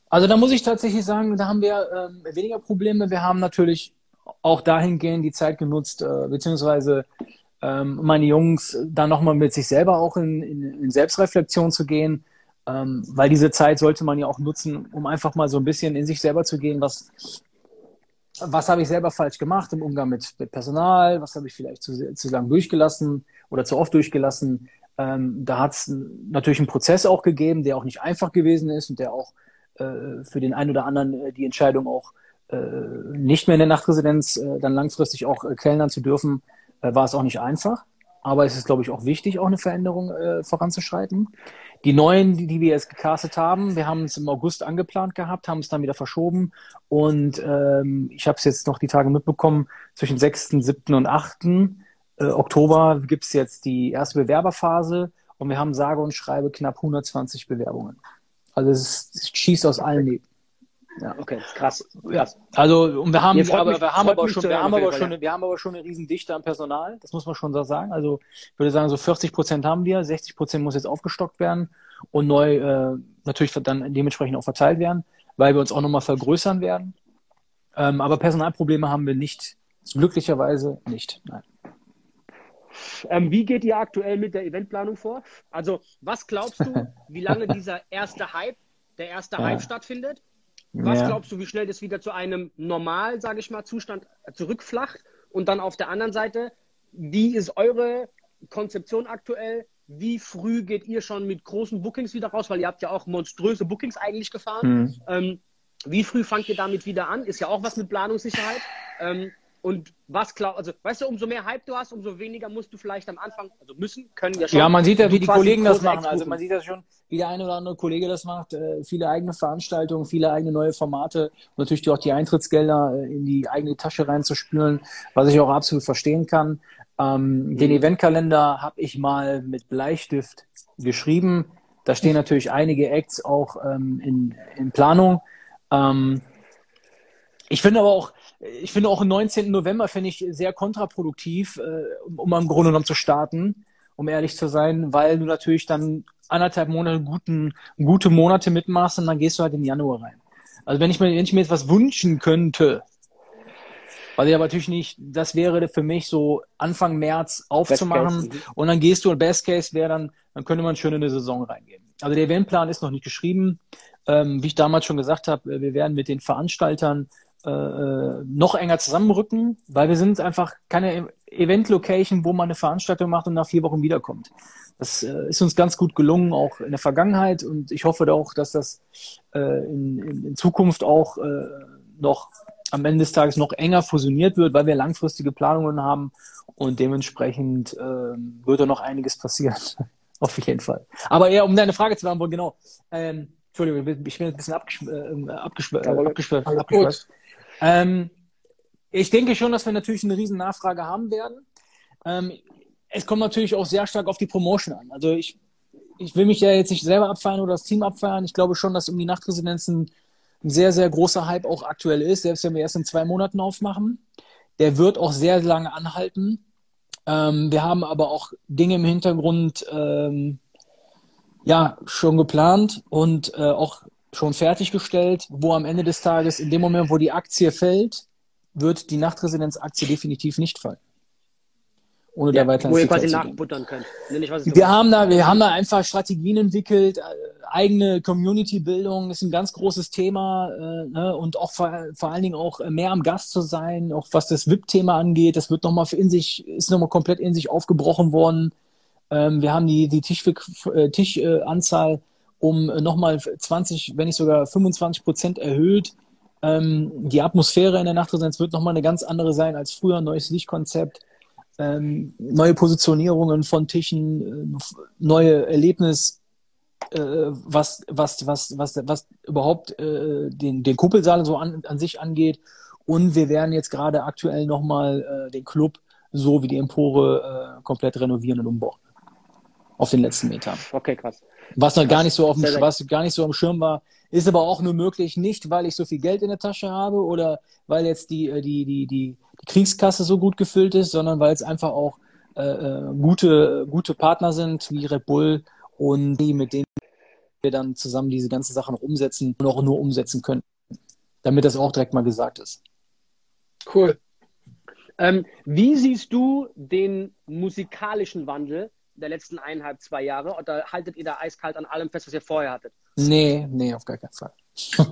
Also da muss ich tatsächlich sagen, da haben wir ähm, weniger Probleme. Wir haben natürlich auch dahingehend die Zeit genutzt, äh, beziehungsweise ähm, meine Jungs da nochmal mit sich selber auch in, in, in Selbstreflexion zu gehen, ähm, weil diese Zeit sollte man ja auch nutzen, um einfach mal so ein bisschen in sich selber zu gehen, was, was habe ich selber falsch gemacht im Umgang mit, mit Personal, was habe ich vielleicht zu, zu lang durchgelassen oder zu oft durchgelassen. Ähm, da hat es natürlich einen Prozess auch gegeben, der auch nicht einfach gewesen ist und der auch für den einen oder anderen äh, die Entscheidung auch äh, nicht mehr in der Nachtresidenz äh, dann langfristig auch äh, kellnern zu dürfen, äh, war es auch nicht einfach. Aber es ist, glaube ich, auch wichtig, auch eine Veränderung äh, voranzuschreiten. Die neuen, die, die wir jetzt gecastet haben, wir haben es im August angeplant gehabt, haben es dann wieder verschoben. Und ähm, ich habe es jetzt noch die Tage mitbekommen, zwischen 6., 7. und 8. Äh, Oktober gibt es jetzt die erste Bewerberphase und wir haben sage und schreibe knapp 120 Bewerbungen. Also es, ist, es schießt aus allen Nähten. Ja, okay, krass. Ja. Also und wir haben, aber mich- wir haben aber schon, wir haben aber Fall, schon, wir haben aber schon eine riesen Dichte an Personal. Das muss man schon so sagen. Also ich würde sagen, so 40 Prozent haben wir, 60 Prozent muss jetzt aufgestockt werden und neu äh, natürlich dann dementsprechend auch verteilt werden, weil wir uns auch nochmal vergrößern werden. Ähm, aber Personalprobleme haben wir nicht. Glücklicherweise nicht. Nein. Ähm, wie geht ihr aktuell mit der Eventplanung vor? Also, was glaubst du, wie lange dieser erste Hype, der erste Ja. Hype stattfindet? Was Ja. glaubst du, wie schnell das wieder zu einem normal, sage ich mal, Zustand zurückflacht? Und dann auf der anderen Seite, wie ist eure Konzeption aktuell? Wie früh geht ihr schon mit großen Bookings wieder raus? Weil ihr habt ja auch monströse Bookings eigentlich gefahren. Hm. Ähm, wie früh fangt ihr damit wieder an? Ist ja auch was mit Planungssicherheit. Ähm, und was glaubst also, weißt du, umso mehr Hype du hast, umso weniger musst du vielleicht am Anfang, also müssen, können ja schon. Ja, man sieht ja, wie die quasi Kollegen das machen. Also man sieht ja schon, wie der eine oder andere Kollege das macht. Äh, viele eigene Veranstaltungen, viele eigene neue Formate und natürlich auch die Eintrittsgelder äh, in die eigene Tasche reinzuspülen, was ich auch absolut verstehen kann. Ähm, Den Eventkalender habe ich mal mit Bleistift geschrieben. Da stehen natürlich einige Acts auch ähm, in, in Planung. Ähm, ich finde aber auch, ich finde auch am 19. November finde ich sehr kontraproduktiv, äh, um, um am Grunde genommen zu starten, um ehrlich zu sein, weil du natürlich dann anderthalb Monate guten, gute Monate mitmachst und dann gehst du halt in Januar rein. Also wenn ich mir, wenn ich mir jetzt was wünschen könnte, weil ich aber natürlich nicht, das wäre für mich so Anfang März aufzumachen Case, und dann gehst du und Best Case wäre dann, dann könnte man schön in eine Saison reingehen. Also der Eventplan ist noch nicht geschrieben. Ähm, wie ich damals schon gesagt habe, äh, wir werden mit den Veranstaltern äh, äh, noch enger zusammenrücken, weil wir sind einfach keine Event-Location, wo man eine Veranstaltung macht und nach vier Wochen wiederkommt. Das äh, ist uns ganz gut gelungen, auch in der Vergangenheit und ich hoffe auch, dass das äh, in, in, in Zukunft auch äh, noch am Ende des Tages noch enger fusioniert wird, weil wir langfristige Planungen haben und dementsprechend äh, wird da noch einiges passieren. Auf jeden Fall. Aber eher, um deine Frage zu beantworten, genau. Ähm, Entschuldigung, ich bin ein bisschen abgeschw äh, abgeschw Problem. abgeschw abgeschweift. Ähm, ich denke schon, dass wir natürlich eine riesen Nachfrage haben werden. Ähm, es kommt natürlich auch sehr stark auf die Promotion an. Also ich, ich will mich ja jetzt nicht selber abfeiern oder das Team abfeiern. Ich glaube schon, dass um die Nachtresidenzen ein sehr, sehr großer Hype auch aktuell ist, selbst wenn wir erst in zwei Monaten aufmachen. Der wird auch sehr lange anhalten. Ähm, wir haben aber auch Dinge im Hintergrund ähm, ja schon geplant und äh, auch schon fertiggestellt, wo am Ende des Tages, in dem Moment, wo die Aktie fällt, wird die Nachtresidenz-Aktie definitiv nicht fallen. Ohne da weiter wo ihr quasi nachbuttern könnt. Was es Wir haben da, wir haben da einfach Strategien entwickelt, äh, eigene Community-Bildung ist ein ganz großes Thema äh, ne? und auch vor, vor allen Dingen auch mehr am Gast zu sein, auch was das VIP-Thema angeht. Das wird nochmal in sich, ist nochmal komplett in sich aufgebrochen worden. Ähm, wir haben die, die Tischanzahl äh, Tisch, äh, um äh, nochmal 20, wenn nicht sogar 25 Prozent erhöht. Ähm, die Atmosphäre in der Nachtresidenz wird nochmal eine ganz andere sein als früher. Neues Lichtkonzept, ähm, neue Positionierungen von Tischen, äh, neue Erlebnis, äh, was, was, was, was, was überhaupt äh, den, den Kuppelsaal so an, an sich angeht. Und wir werden jetzt gerade aktuell nochmal äh, den Club so wie die Empore äh, komplett renovieren und umbauen. Auf den letzten Metern. Okay, krass. Was noch gar nicht so auf dem, was gar nicht so am Schirm war, ist aber auch nur möglich, nicht weil ich so viel Geld in der Tasche habe oder weil jetzt die, äh, die, die, die, Kriegskasse so gut gefüllt ist, sondern weil es einfach auch äh, äh, gute, gute Partner sind, wie Red Bull und die, mit denen wir dann zusammen diese ganzen Sachen noch umsetzen und auch nur umsetzen können. Damit das auch direkt mal gesagt ist. Cool. Ähm, wie siehst du den musikalischen Wandel der letzten eineinhalb, zwei Jahre? Oder haltet ihr da eiskalt an allem fest, was ihr vorher hattet? Nee, nee, auf gar keinen Fall.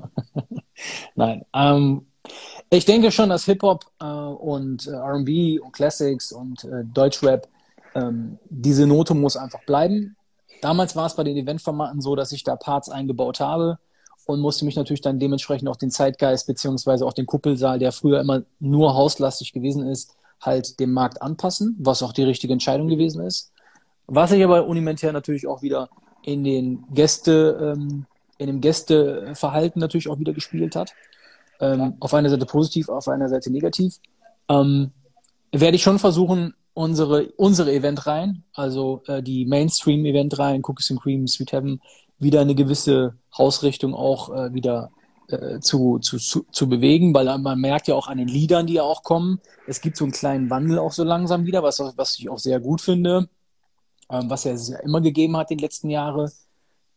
Nein. Ähm, ich denke schon, dass Hip-Hop äh, und äh, RB und Classics und äh, Deutschrap, ähm, diese Note muss einfach bleiben. Damals war es bei den Eventformaten so, dass ich da Parts eingebaut habe und musste mich natürlich dann dementsprechend auch den Zeitgeist beziehungsweise auch den Kuppelsaal, der früher immer nur hauslastig gewesen ist, halt dem Markt anpassen, was auch die richtige Entscheidung gewesen ist. Was sich aber unimentär natürlich auch wieder in den Gäste, ähm, in dem Gästeverhalten natürlich auch wieder gespielt hat. Ähm, auf einer Seite positiv, auf einer Seite negativ. Ähm, werde ich schon versuchen, unsere, unsere Eventreihen, also äh, die Mainstream-Eventreihen, Cookies and Cream, Sweet Heaven, wieder eine gewisse Hausrichtung auch äh, wieder äh, zu, zu, zu, zu bewegen, weil man merkt ja auch an den Liedern, die ja auch kommen, es gibt so einen kleinen Wandel auch so langsam wieder, was, was ich auch sehr gut finde, ähm, was es ja immer gegeben hat in den letzten Jahren.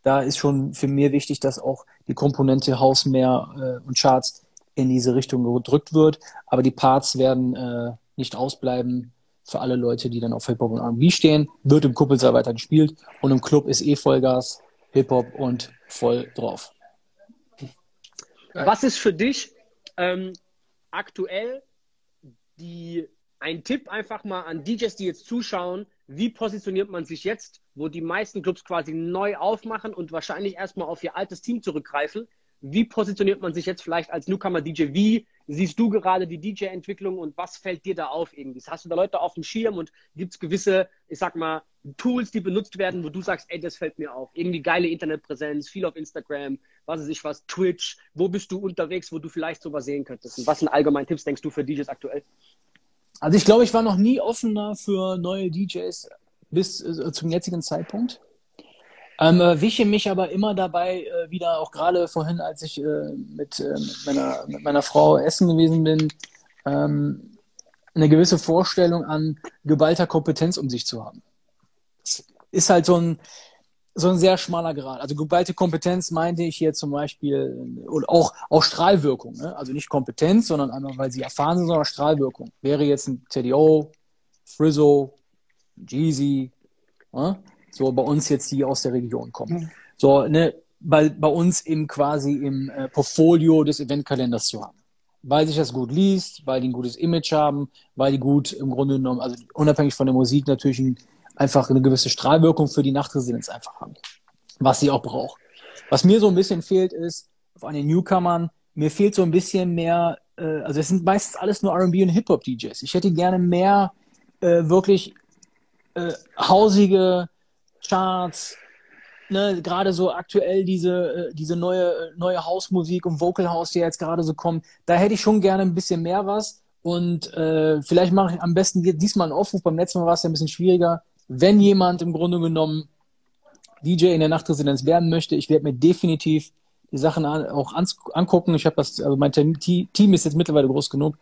Da ist schon für mich wichtig, dass auch die Komponente Haus mehr äh, und Charts in diese Richtung gedrückt wird, aber die Parts werden äh, nicht ausbleiben für alle Leute, die dann auf Hip-Hop und R&B stehen, wird im Kuppelsaal weiter gespielt und im Club ist eh Vollgas, Hip-Hop und voll drauf. Was ist für dich ähm, aktuell die, ein Tipp einfach mal an DJs, die jetzt zuschauen? Wie positioniert man sich jetzt, wo die meisten Clubs quasi neu aufmachen und wahrscheinlich erstmal auf ihr altes Team zurückgreifen? Wie positioniert man sich jetzt vielleicht als Newcomer-DJ? Wie siehst du gerade die DJ-Entwicklung und was fällt dir da auf irgendwie? Hast du da Leute auf dem Schirm und gibt es gewisse, ich sag mal, Tools, die benutzt werden, wo du sagst, ey, das fällt mir auf. Irgendwie geile Internetpräsenz, viel auf Instagram, was weiß ich was, Twitch. Wo bist du unterwegs, wo du vielleicht sowas sehen könntest? Und was sind allgemein Tipps, denkst du, für DJs aktuell? Also ich glaube, ich war noch nie offener für neue DJs bis äh, zum jetzigen Zeitpunkt. Ähm, äh, wische mich aber immer dabei äh, wieder, auch gerade vorhin, als ich äh, mit, äh, mit, meiner, mit meiner Frau essen gewesen bin, ähm, eine gewisse Vorstellung an geballter Kompetenz um sich zu haben. Das ist halt so ein, so ein sehr schmaler Grad. Also geballte Kompetenz meinte ich hier zum Beispiel, oder auch, auch Strahlwirkung. Ne? Also nicht Kompetenz, sondern einfach, weil sie erfahren sind, sondern Strahlwirkung. Wäre jetzt ein TDO, Frizzo, Jeezy, ne? So bei uns jetzt, die aus der Region kommen. Mhm. So, ne, bei, bei uns eben quasi im äh, Portfolio des Eventkalenders zu haben. Weil sich das gut liest, weil die ein gutes Image haben, weil die gut im Grunde genommen, also unabhängig von der Musik natürlich ein, einfach eine gewisse Strahlwirkung für die Nachtresidenz einfach haben. Was sie auch braucht. Was mir so ein bisschen fehlt, ist, an den Newcomern, mir fehlt so ein bisschen mehr, äh, also es sind meistens alles nur RB und Hip-Hop-DJs. Ich hätte gerne mehr äh, wirklich äh, hausige, Charts, ne, gerade so aktuell diese, äh, diese neue, neue Hausmusik und Vocal House, die jetzt gerade so kommt, da hätte ich schon gerne ein bisschen mehr was. Und äh, vielleicht mache ich am besten diesmal einen Aufruf. Beim letzten Mal war es ja ein bisschen schwieriger. Wenn jemand im Grunde genommen DJ in der Nachtresidenz werden möchte, ich werde mir definitiv die Sachen an, auch an, angucken. Ich habe das, also mein Team ist jetzt mittlerweile groß genug.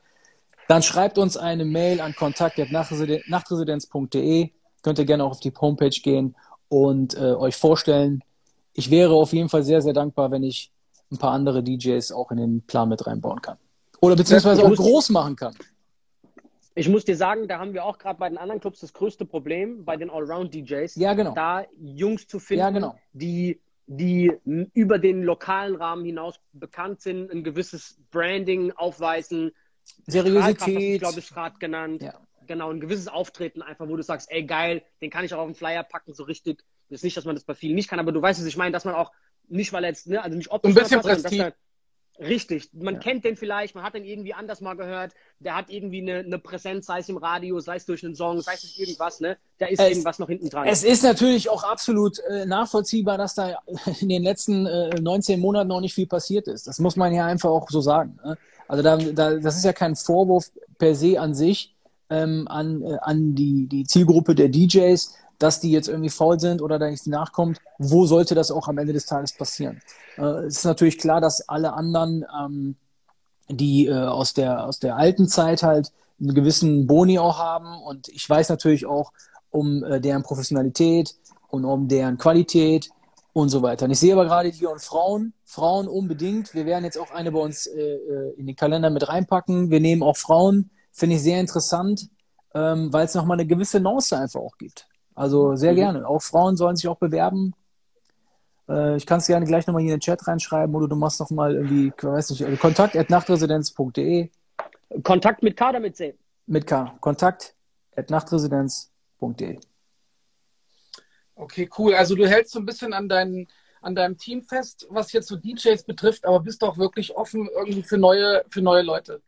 Dann schreibt uns eine Mail an kontakt.nachtresidenz.de. Könnt ihr gerne auch auf die Homepage gehen und äh, euch vorstellen. Ich wäre auf jeden Fall sehr, sehr dankbar, wenn ich ein paar andere DJs auch in den Plan mit reinbauen kann. Oder beziehungsweise auch groß machen kann. Ich muss dir sagen, da haben wir auch gerade bei den anderen Clubs das größte Problem, bei den Allround-DJs. Ja, genau. Da Jungs zu finden, ja, genau. die, die über den lokalen Rahmen hinaus bekannt sind, ein gewisses Branding aufweisen. Seriosität. glaube ich, gerade genannt. Ja genau, ein gewisses Auftreten einfach, wo du sagst, ey geil, den kann ich auch auf den Flyer packen, so richtig. Das ist nicht, dass man das bei vielen nicht kann, aber du weißt, was ich meine, dass man auch nicht, weil er jetzt, ne, also nicht optisch. Ein bisschen Prestige. Richtig. Man ja. kennt den vielleicht, man hat den irgendwie anders mal gehört. Der hat irgendwie eine, eine Präsenz, sei es im Radio, sei es durch einen Song, sei es irgendwas, ne? Da ist es, irgendwas noch hinten dran. Es ist natürlich auch absolut äh, nachvollziehbar, dass da in den letzten äh, 19 Monaten noch nicht viel passiert ist. Das muss man ja einfach auch so sagen. Ne? Also da, da, das ist ja kein Vorwurf per se an sich ähm, an, äh, an die, die Zielgruppe der DJs, dass die jetzt irgendwie faul sind oder da nichts nachkommt. Wo sollte das auch am Ende des Tages passieren? Äh, es ist natürlich klar, dass alle anderen, ähm, die äh, aus, der, aus der alten Zeit halt einen gewissen Boni auch haben und ich weiß natürlich auch um äh, deren Professionalität und um deren Qualität und so weiter. Und ich sehe aber gerade hier und Frauen, Frauen unbedingt. Wir werden jetzt auch eine bei uns äh, äh in den Kalender mit reinpacken. Wir nehmen auch Frauen Finde ich sehr interessant, ähm, weil es nochmal eine gewisse Nuance einfach auch gibt. Also sehr mhm. gerne. Auch Frauen sollen sich auch bewerben. Äh, ich kann es gerne gleich nochmal hier in den Chat reinschreiben oder du machst nochmal irgendwie, ich weiß nicht, also kontakt at nachtresidenz.de. Kontakt mit K oder mit C? Mit K. Kontakt at nachtresidenz.de. Okay, cool. Also du hältst so ein bisschen an, dein, an deinem Team fest, was jetzt so DJs betrifft, aber bist doch wirklich offen irgendwie für neue, für neue Leute.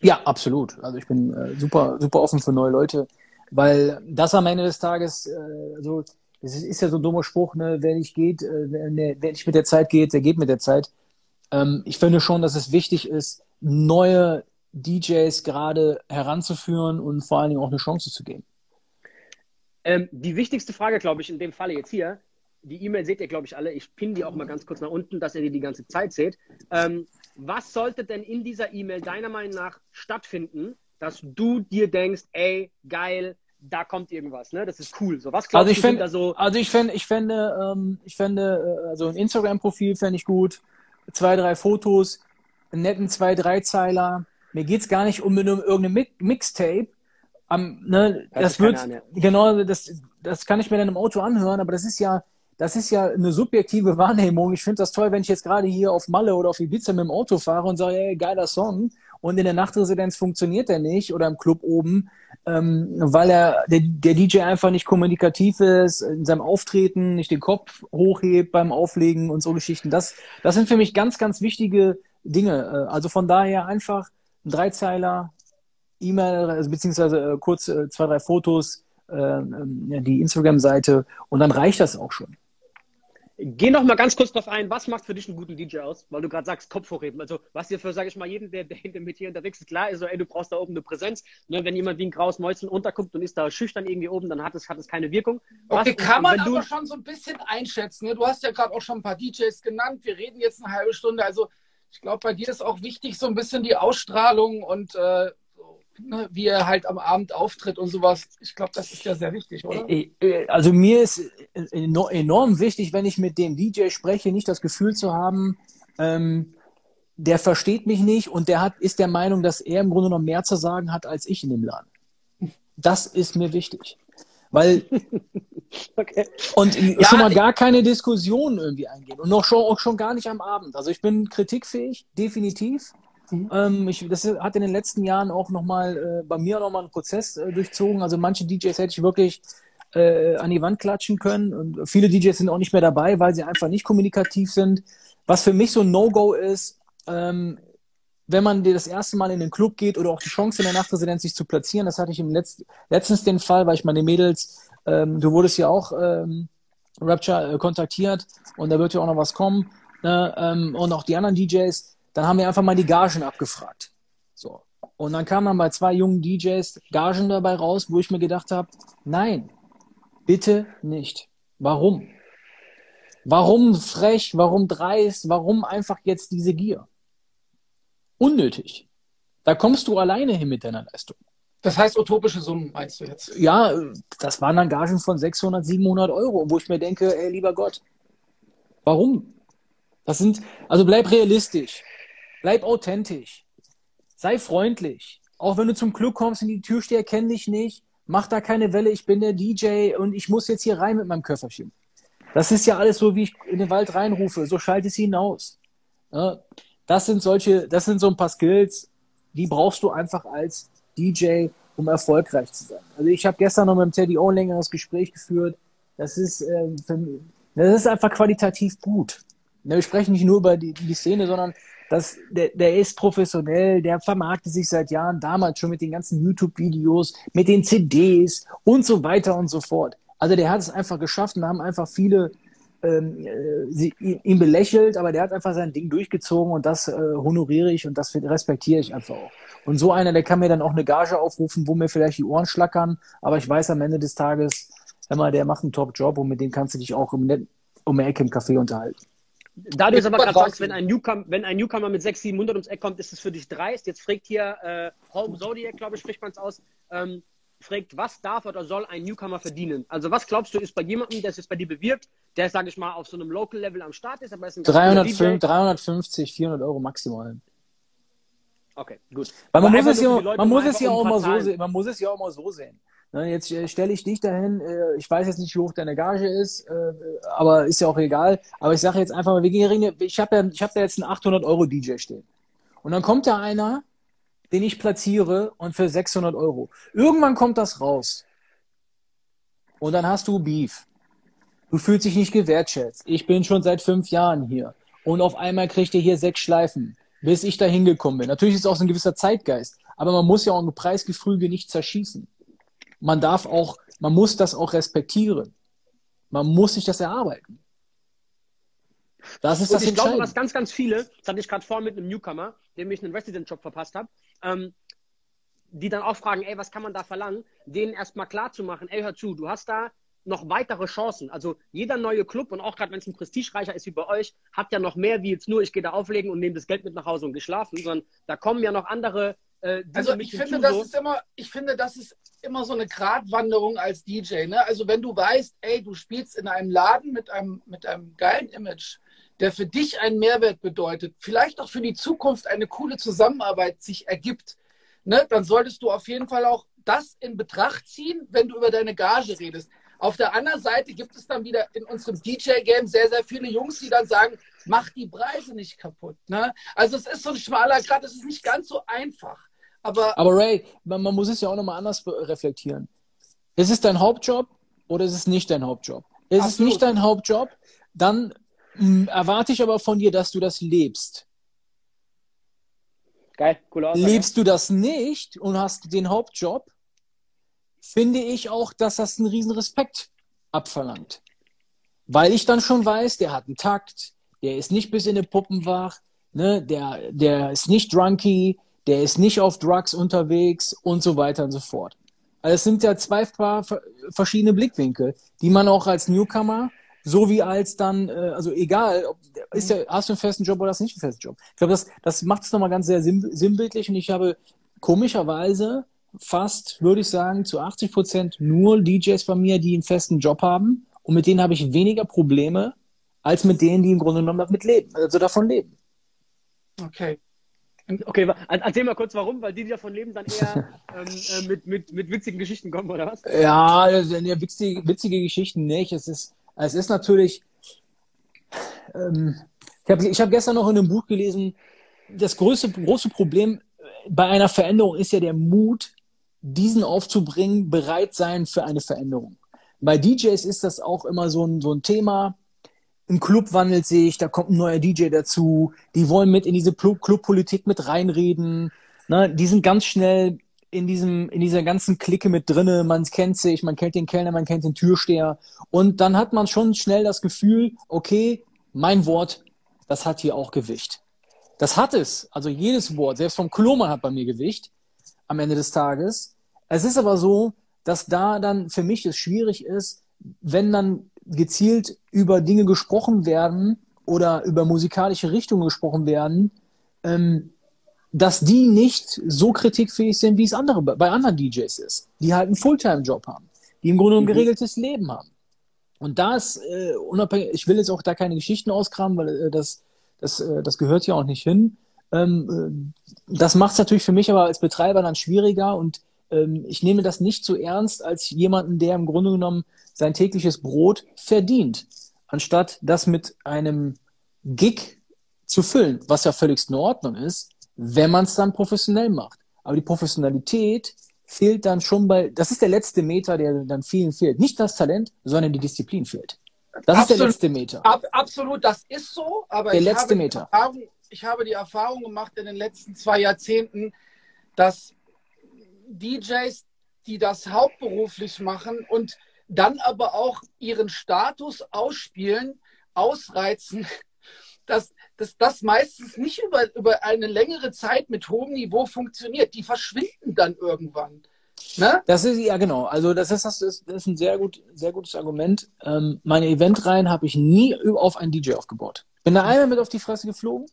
Ja, absolut. Also ich bin äh, super, super offen für neue Leute, weil das am Ende des Tages, äh, so, das ist, ja so ein dummer Spruch, ne, wer nicht geht, äh, wer, wer nicht mit der Zeit geht, der geht mit der Zeit. Ähm, ich finde schon, dass es wichtig ist, neue DJs gerade heranzuführen und vor allen Dingen auch eine Chance zu geben. Ähm, die wichtigste Frage, glaube ich, in dem Falle jetzt hier, die E-Mail seht ihr, glaube ich, alle. Ich pinne die auch mal ganz kurz nach unten, dass ihr die die ganze Zeit seht. Ähm, was sollte denn in dieser E-Mail deiner Meinung nach stattfinden, dass du dir denkst, ey, geil, da kommt irgendwas, ne? Das ist cool. So, was also ich du, fänd, so? Also ich fände, ich fände, ähm, ich fände, äh, also ein Instagram-Profil fände ich gut, zwei, drei Fotos, einen netten zwei, drei Zeiler. Mir geht's gar nicht um, um irgendeine Mixtape. Um, ne, das, das wird, genau, das, das kann ich mir dann im Auto anhören, aber das ist ja, das ist ja eine subjektive Wahrnehmung. Ich finde das toll, wenn ich jetzt gerade hier auf Malle oder auf Ibiza mit dem Auto fahre und sage, ey, geiler Song. Und in der Nachtresidenz funktioniert der nicht oder im Club oben, ähm, weil er der, der DJ einfach nicht kommunikativ ist, in seinem Auftreten nicht den Kopf hochhebt beim Auflegen und so Geschichten. Das, das sind für mich ganz, ganz wichtige Dinge. Äh, also von daher einfach ein Dreizeiler, E-Mail, also beziehungsweise äh, kurz äh, zwei, drei Fotos, äh, ähm, die Instagram-Seite und dann reicht das auch schon. Geh noch mal ganz kurz darauf ein, was macht für dich einen guten DJ aus? Weil du gerade sagst, Kopf hochheben. Also, was dir für, sage ich mal, jeden, der, der mit dir unterwegs ist, klar ist so, ey, du brauchst da oben eine Präsenz. Ne, wenn jemand wie ein graues Mäuschen unterkommt und ist da schüchtern irgendwie oben, dann hat es, hat es keine Wirkung. Was, okay, kann man aber schon so ein bisschen einschätzen. Ne? Du hast ja gerade auch schon ein paar DJs genannt. Wir reden jetzt eine halbe Stunde. Also, ich glaube, bei dir ist auch wichtig so ein bisschen die Ausstrahlung und äh, ne, wie er halt am Abend auftritt und sowas. Ich glaube, das ist ja sehr wichtig, oder? Äh, äh, also mir ist enorm wichtig, wenn ich mit dem DJ spreche, nicht das Gefühl zu haben, ähm, der versteht mich nicht und der hat, ist der Meinung, dass er im Grunde noch mehr zu sagen hat als ich in dem Laden. Das ist mir wichtig. Weil okay. und ja, schon mal gar keine Diskussion irgendwie eingehen und noch schon, auch schon gar nicht am Abend. Also ich bin kritikfähig, definitiv. Mhm. Ähm, ich, das hat in den letzten Jahren auch nochmal äh, bei mir nochmal einen Prozess äh, durchzogen. Also manche DJs hätte ich wirklich äh, an die Wand klatschen können und viele DJs sind auch nicht mehr dabei, weil sie einfach nicht kommunikativ sind. Was für mich so ein No-Go ist, ähm, wenn man das erste Mal in den Club geht oder auch die Chance in der Nachtresidenz sich zu platzieren, das hatte ich im Letz letztens den Fall, weil ich meine Mädels, ähm, du wurdest ja auch ähm, Rapture äh, kontaktiert und da wird ja auch noch was kommen ne, ähm, und auch die anderen DJs, dann haben wir einfach mal die Gagen abgefragt. So. Und dann kamen dann bei zwei jungen DJs Gagen dabei raus, wo ich mir gedacht habe, nein, bitte nicht. Warum? Warum frech? Warum dreist? Warum einfach jetzt diese Gier? Unnötig. Da kommst du alleine hin mit deiner Leistung. Das heißt utopische Summen, meinst du jetzt? Ja, das waren dann Gagen von 600, 700 Euro, wo ich mir denke, ey, lieber Gott, warum? Das sind, also bleib realistisch. Bleib authentisch. Sei freundlich. Auch wenn du zum Club kommst und die Türsteher kennen dich nicht, mach da keine Welle, ich bin der DJ und ich muss jetzt hier rein mit meinem Köfferchen. Das ist ja alles so, wie ich in den Wald reinrufe, so schalte sie hinaus. Das sind solche, das sind so ein paar Skills, die brauchst du einfach als DJ, um erfolgreich zu sein. Also ich habe gestern noch mit dem Teddy O ein längeres Gespräch geführt. Das ist, äh, für, das ist einfach qualitativ gut. Wir sprechen nicht nur über die, die Szene, sondern das, der, der ist professionell, der vermarktet sich seit Jahren, damals schon mit den ganzen YouTube-Videos, mit den CDs und so weiter und so fort. Also der hat es einfach geschafft und haben einfach viele ähm, äh, sie, ihn belächelt, aber der hat einfach sein Ding durchgezogen und das äh, honoriere ich und das respektiere ich einfach auch. Und so einer, der kann mir dann auch eine Gage aufrufen, wo mir vielleicht die Ohren schlackern, aber ich weiß am Ende des Tages, immer, der macht einen Top-Job und mit dem kannst du dich auch um, um die Ecke im Café unterhalten. Da du jetzt aber gerade sagst, wenn ein, Newcomer, wenn ein Newcomer mit 600, 700 ums Eck kommt, ist es für dich dreist. Jetzt fragt hier äh, Home Zodiac, glaube ich, spricht man es aus, ähm, fragt, was darf oder soll ein Newcomer verdienen? Also was glaubst du, ist bei jemandem, der es jetzt bei dir bewirbt, der, sage ich mal, auf so einem Local-Level am Start ist, aber ist ein 305, 350, 400 Euro maximal. Okay, gut. Weil man muss, es ja, man, muss es ja auch mal so sehen. Man muss es ja auch mal so sehen. Ne, jetzt äh, stelle ich dich dahin, äh, ich weiß jetzt nicht, wie hoch deine Gage ist, äh, aber ist ja auch egal. Aber ich sage jetzt einfach mal, wir gehen, ich habe ja, ich hab da jetzt einen 800 Euro DJ stehen. Und dann kommt da einer, den ich platziere und für 600 Euro. Irgendwann kommt das raus. Und dann hast du Beef. Du fühlst dich nicht gewertschätzt. Ich bin schon seit fünf Jahren hier. Und auf einmal kriegt ihr hier sechs Schleifen, bis ich da hingekommen bin. Natürlich ist es auch so ein gewisser Zeitgeist. Aber man muss ja auch ein Preisgefüge nicht zerschießen man darf auch, man muss das auch respektieren. Man muss sich das erarbeiten. Das ist und das ich glaube, was ganz, ganz viele, das hatte ich gerade vorhin mit einem Newcomer, dem ich einen Resident-Job verpasst habe, ähm, die dann auch fragen, ey, was kann man da verlangen, denen erstmal klar zu machen, ey, hör zu, du hast da noch weitere Chancen. Also jeder neue Club und auch gerade wenn es ein prestigereicher ist wie bei euch, hat ja noch mehr wie jetzt nur, ich gehe da auflegen und nehme das Geld mit nach Hause und geschlafen, sondern da kommen ja noch andere äh, also ich finde, das ist immer, ich finde, das ist immer so eine Gratwanderung als DJ. Ne? Also wenn du weißt, ey, du spielst in einem Laden mit einem, mit einem geilen Image, der für dich einen Mehrwert bedeutet, vielleicht auch für die Zukunft eine coole Zusammenarbeit sich ergibt, ne? dann solltest du auf jeden Fall auch das in Betracht ziehen, wenn du über deine Gage redest. Auf der anderen Seite gibt es dann wieder in unserem DJ-Game sehr, sehr viele Jungs, die dann sagen, mach die Preise nicht kaputt. Ne? Also es ist so ein schmaler Grad, es ist nicht ganz so einfach. Aber, Aber Ray, man, man muss es ja auch nochmal anders reflektieren. Ist es dein Hauptjob oder ist es nicht dein Hauptjob? Ist Absolut. es nicht dein Hauptjob, dann mh, hm, erwarte ich aber von dir, dass du das lebst. Geil, cool Aussage. Lebst du das nicht und hast den Hauptjob, finde ich auch, dass das einen riesen Respekt abverlangt. Weil ich dann schon weiß, der hat einen Takt, der ist nicht bis in die Puppen wach, ne, der, der ist nicht drunky, der ist nicht auf Drugs unterwegs und so weiter und so fort. Also es sind ja zwei verschiedene Blickwinkel, die man auch als Newcomer so wie als dann, äh, also egal, ob, ist der, hast du einen festen Job oder hast du nicht einen festen Job. Ich glaube, das, das macht es nochmal ganz sehr sinnbildlich und ich habe komischerweise fast, würde ich sagen, zu 80 Prozent nur DJs bei mir, die einen festen Job haben und mit denen habe ich weniger Probleme als mit denen, die im Grunde genommen damit leben, also davon leben. Okay. Okay, erzähl mal kurz warum, weil die, die davon leben, dann eher ähm, äh, mit, mit, mit witzigen Geschichten kommen, oder was? Ja, ja witzige, witzige Geschichten nicht. Es ist, es ist natürlich. Ähm, ich habe ich hab gestern noch in einem Buch gelesen, das größte, große Problem bei einer Veränderung ist ja der Mut, diesen aufzubringen, bereit sein für eine Veränderung. Bei DJs ist das auch immer so ein, so ein Thema ein Club wandelt sich, da kommt ein neuer DJ dazu, die wollen mit in diese Clubpolitik mit reinreden, ne? die sind ganz schnell in diesem, in dieser ganzen Clique mit drinne, man kennt sich, man kennt den Kellner, man kennt den Türsteher und dann hat man schon schnell das Gefühl, okay, mein Wort, das hat hier auch Gewicht. Das hat es, also jedes Wort, selbst vom Kloman hat bei mir Gewicht am Ende des Tages. Es ist aber so, dass da dann für mich es schwierig ist, wenn dann gezielt über Dinge gesprochen werden oder über musikalische Richtungen gesprochen werden, ähm, dass die nicht so kritikfähig sind, wie es andere bei anderen DJs ist, die halt einen Fulltime-Job haben, die im Grunde ein mhm. geregeltes Leben haben. Und das, äh, unabhängig, ich will jetzt auch da keine Geschichten auskramen, weil äh, das, das, äh, das gehört ja auch nicht hin. Ähm, äh, das macht es natürlich für mich aber als Betreiber dann schwieriger und ähm, ich nehme das nicht so ernst als jemanden, der im Grunde genommen sein tägliches Brot verdient, anstatt das mit einem Gig zu füllen, was ja völlig in Ordnung ist, wenn man es dann professionell macht. Aber die Professionalität fehlt dann schon bei, das ist der letzte Meter, der dann vielen fehlt. Nicht das Talent, sondern die Disziplin fehlt. Das absolut, ist der letzte Meter. Ab, absolut, das ist so, aber der letzte Meter. ich habe die Erfahrung gemacht in den letzten zwei Jahrzehnten, dass DJs, die das hauptberuflich machen und dann aber auch ihren Status ausspielen, ausreizen, dass, dass das meistens nicht über, über eine längere Zeit mit hohem Niveau funktioniert. Die verschwinden dann irgendwann. Ne? Das ist, ja genau, also das ist, das ist, das ist ein sehr, gut, sehr gutes Argument. Ähm, meine Eventreihen habe ich nie auf einen DJ aufgebaut. Bin da einmal mit auf die Fresse geflogen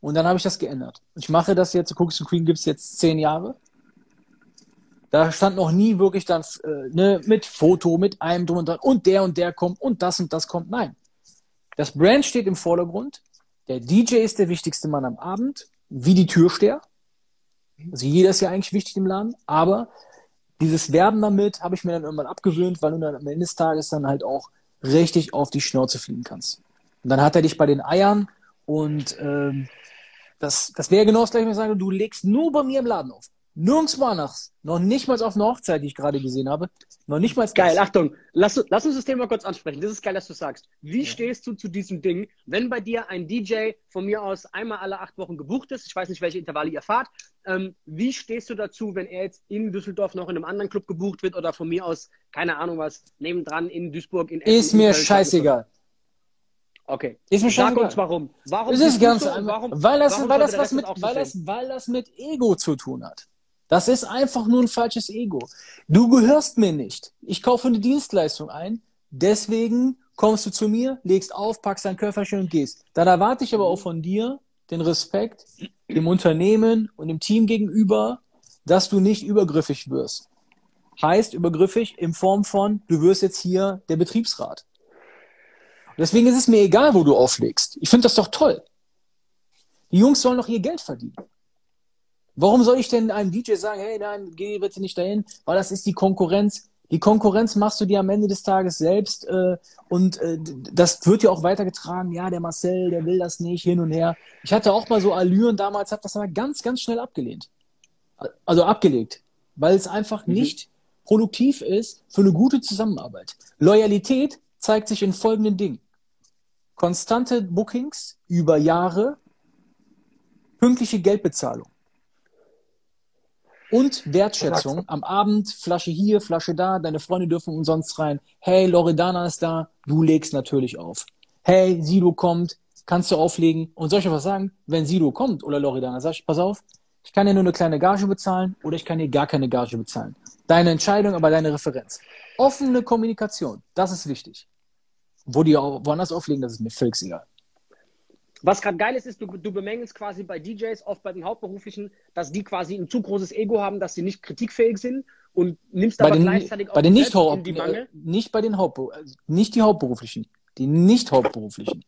und dann habe ich das geändert. Ich mache das jetzt, Cookies and Queen gibt es jetzt zehn Jahre. Da stand noch nie wirklich dann äh, ne, mit Foto, mit einem drum und dran und der und der kommt und das und das kommt. Nein. Das Brand steht im Vordergrund. Der DJ ist der wichtigste Mann am Abend, wie die Türsteher. Also jeder ist ja eigentlich wichtig im Laden, aber dieses Werben damit habe ich mir dann irgendwann abgewöhnt, weil du dann am Ende des Tages dann halt auch richtig auf die Schnauze fliegen kannst. Und dann hat er dich bei den Eiern und ähm, das, das wäre genau das gleiche, wenn ich sage, du legst nur bei mir im Laden auf. Nirgendwo anders. Noch nicht mal auf eine Hochzeit, die ich gerade gesehen habe. Noch nicht mal. Geil, Achtung. Lass, lass uns das Thema kurz ansprechen. Das ist geil, dass du sagst. Wie ja. stehst du zu diesem Ding, wenn bei dir ein DJ von mir aus einmal alle acht Wochen gebucht ist? Ich weiß nicht, welche Intervalle ihr fahrt. Ähm, wie stehst du dazu, wenn er jetzt in Düsseldorf noch in einem anderen Club gebucht wird oder von mir aus, keine Ahnung was, nebendran in Duisburg, in Essen, Ist mir scheißegal. Okay. Ist mir Sag uns warum. Warum ist es ganz so, warum, weil das, weil das was mit, weil das, weil das mit Ego zu tun hat. Das ist einfach nur ein falsches Ego. Du gehörst mir nicht. Ich kaufe eine Dienstleistung ein. Deswegen kommst du zu mir, legst auf, packst dein Köfferchen und gehst. Dann erwarte ich aber auch von dir den Respekt dem Unternehmen und dem Team gegenüber, dass du nicht übergriffig wirst. Heißt übergriffig in Form von, du wirst jetzt hier der Betriebsrat. Deswegen ist es mir egal, wo du auflegst. Ich finde das doch toll. Die Jungs sollen doch ihr Geld verdienen. Warum soll ich denn einem DJ sagen, hey, nein, geh bitte nicht dahin, weil das ist die Konkurrenz. Die Konkurrenz machst du dir am Ende des Tages selbst äh, und äh, das wird ja auch weitergetragen. Ja, der Marcel, der will das nicht, hin und her. Ich hatte auch mal so Allüren damals, habe das aber ganz, ganz schnell abgelehnt. Also abgelegt, weil es einfach mhm. nicht produktiv ist für eine gute Zusammenarbeit. Loyalität zeigt sich in folgenden Dingen. Konstante Bookings über Jahre, pünktliche Geldbezahlung und Wertschätzung am Abend, Flasche hier, Flasche da, deine Freunde dürfen umsonst rein. Hey, Loredana ist da, du legst natürlich auf. Hey, Sido kommt, kannst du auflegen. Und soll ich was sagen? Wenn Sido kommt oder Loredana, sag ich, pass auf, ich kann dir nur eine kleine Gage bezahlen oder ich kann dir gar keine Gage bezahlen. Deine Entscheidung, aber deine Referenz. Offene Kommunikation, das ist wichtig. Wo die woanders auflegen, das ist mir völlig egal. Was gerade geil ist, ist, du, du bemängelst quasi bei DJs, oft bei den Hauptberuflichen, dass die quasi ein zu großes Ego haben, dass sie nicht kritikfähig sind und nimmst bei aber den, gleichzeitig bei den nicht, in die Mangel. Nicht bei den Haupt, nicht die Hauptberuflichen, die nicht Hauptberuflichen.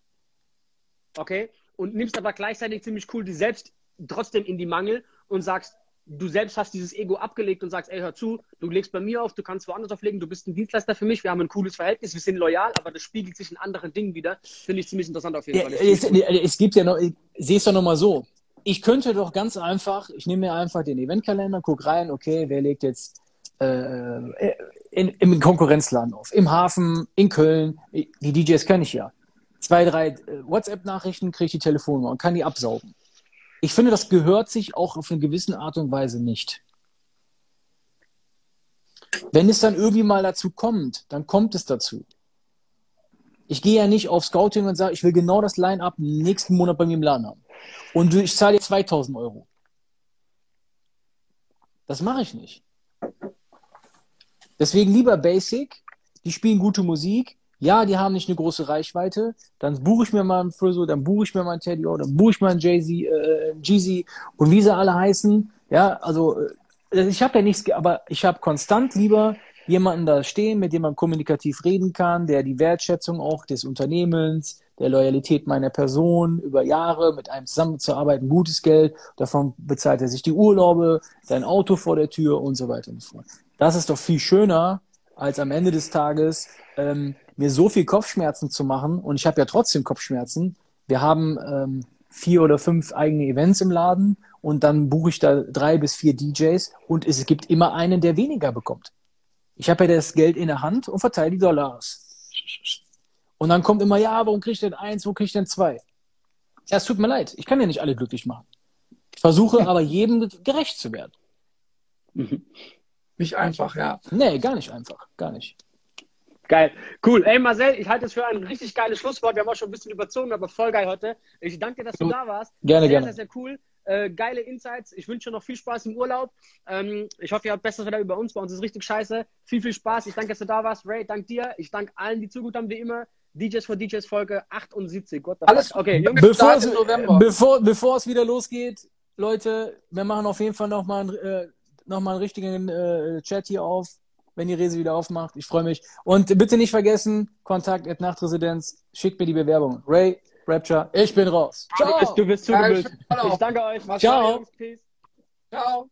Okay, und nimmst aber gleichzeitig ziemlich cool die selbst trotzdem in die Mangel und sagst, du selbst hast dieses Ego abgelegt und sagst, ey, hör zu, du legst bei mir auf, du kannst woanders auflegen, du bist ein Dienstleister für mich, wir haben ein cooles Verhältnis, wir sind loyal, aber das spiegelt sich in anderen Dingen wieder. Finde ich ziemlich interessant auf jeden Fall. Es, es, gibt ja noch, ich sehe es doch nochmal so. Ich könnte doch ganz einfach, ich nehme mir einfach den Eventkalender, guck rein, okay, wer legt jetzt äh, in, im Konkurrenzladen auf? Im Hafen, in Köln, die DJs kenne ich ja. Zwei, drei äh, WhatsApp-Nachrichten kriege ich die Telefonnummer und kann die absaugen. Ich finde, das gehört sich auch auf eine gewisse Art und Weise nicht. Wenn es dann irgendwie mal dazu kommt, dann kommt es dazu. Ich gehe ja nicht auf Scouting und sage, ich will genau das Line-Up nächsten Monat bei mir im Laden haben. Und ich zahle dir 2000 Euro. Das mache ich nicht. Deswegen lieber Basic, die spielen gute Musik, ja, die haben nicht eine große Reichweite, dann buche ich mir mal einen Frizzle, dann buche ich mir mal einen Teddy O, dann buche ich mal einen Jay-Z, äh, Jeezy und wie sie alle heißen. Ja, also äh, ich habe ja nichts, aber ich habe konstant lieber jemanden da stehen, mit dem man kommunikativ reden kann, der die Wertschätzung auch des Unternehmens, der Loyalität meiner Person über Jahre mit einem zusammenzuarbeiten, gutes Geld, davon bezahlt er sich die Urlaube, sein Auto vor der Tür und so weiter und so fort. Das ist doch viel schöner, als am Ende des Tages ähm, mir so viel Kopfschmerzen zu machen. Und ich habe ja trotzdem Kopfschmerzen. Wir haben ähm, vier oder fünf eigene Events im Laden und dann buche ich da drei bis vier DJs und es gibt immer einen, der weniger bekommt. Ich habe ja das Geld in der Hand und verteile die Dollars. Und dann kommt immer, ja, warum kriege ich denn eins, wo kriege ich denn zwei? Ja, es tut mir leid, ich kann ja nicht alle glücklich machen. Ich versuche aber jedem gerecht zu werden. Nicht einfach, ja. Nee, gar nicht einfach, gar nicht. Geil. Cool. Ey, Marcel, ich halte es für ein richtig geiles Schlusswort. Wir haben auch schon ein bisschen überzogen, aber voll geil heute. Ich danke dir, dass du da warst. Gerne, sehr, gerne. Sehr, sehr cool. Äh, geile Insights. Ich wünsche dir noch viel Spaß im Urlaub. Ähm, ich hoffe, ihr habt besseres Wetter über uns. Bei uns ist richtig scheiße. Viel, viel Spaß. Ich danke, dass du da warst. Ray, dank dir. Ich danke allen, die zugeguckt haben, wie immer. DJs for DJs Folge 78. Gott, Alles okay. Junge, bevor, es, bevor, bevor es wieder losgeht, Leute, wir machen auf jeden Fall nochmal einen, äh, noch einen richtigen äh, Chat hier auf wenn die Rese wieder aufmacht. Ich freue mich. Und bitte nicht vergessen, Kontakt at Nachtresidenz. Schickt mir die Bewerbung. Ray, Rapture, ich bin raus. Ciao. Du bist, du bist zugemüllt. Ich danke euch. Ciao. Ciao.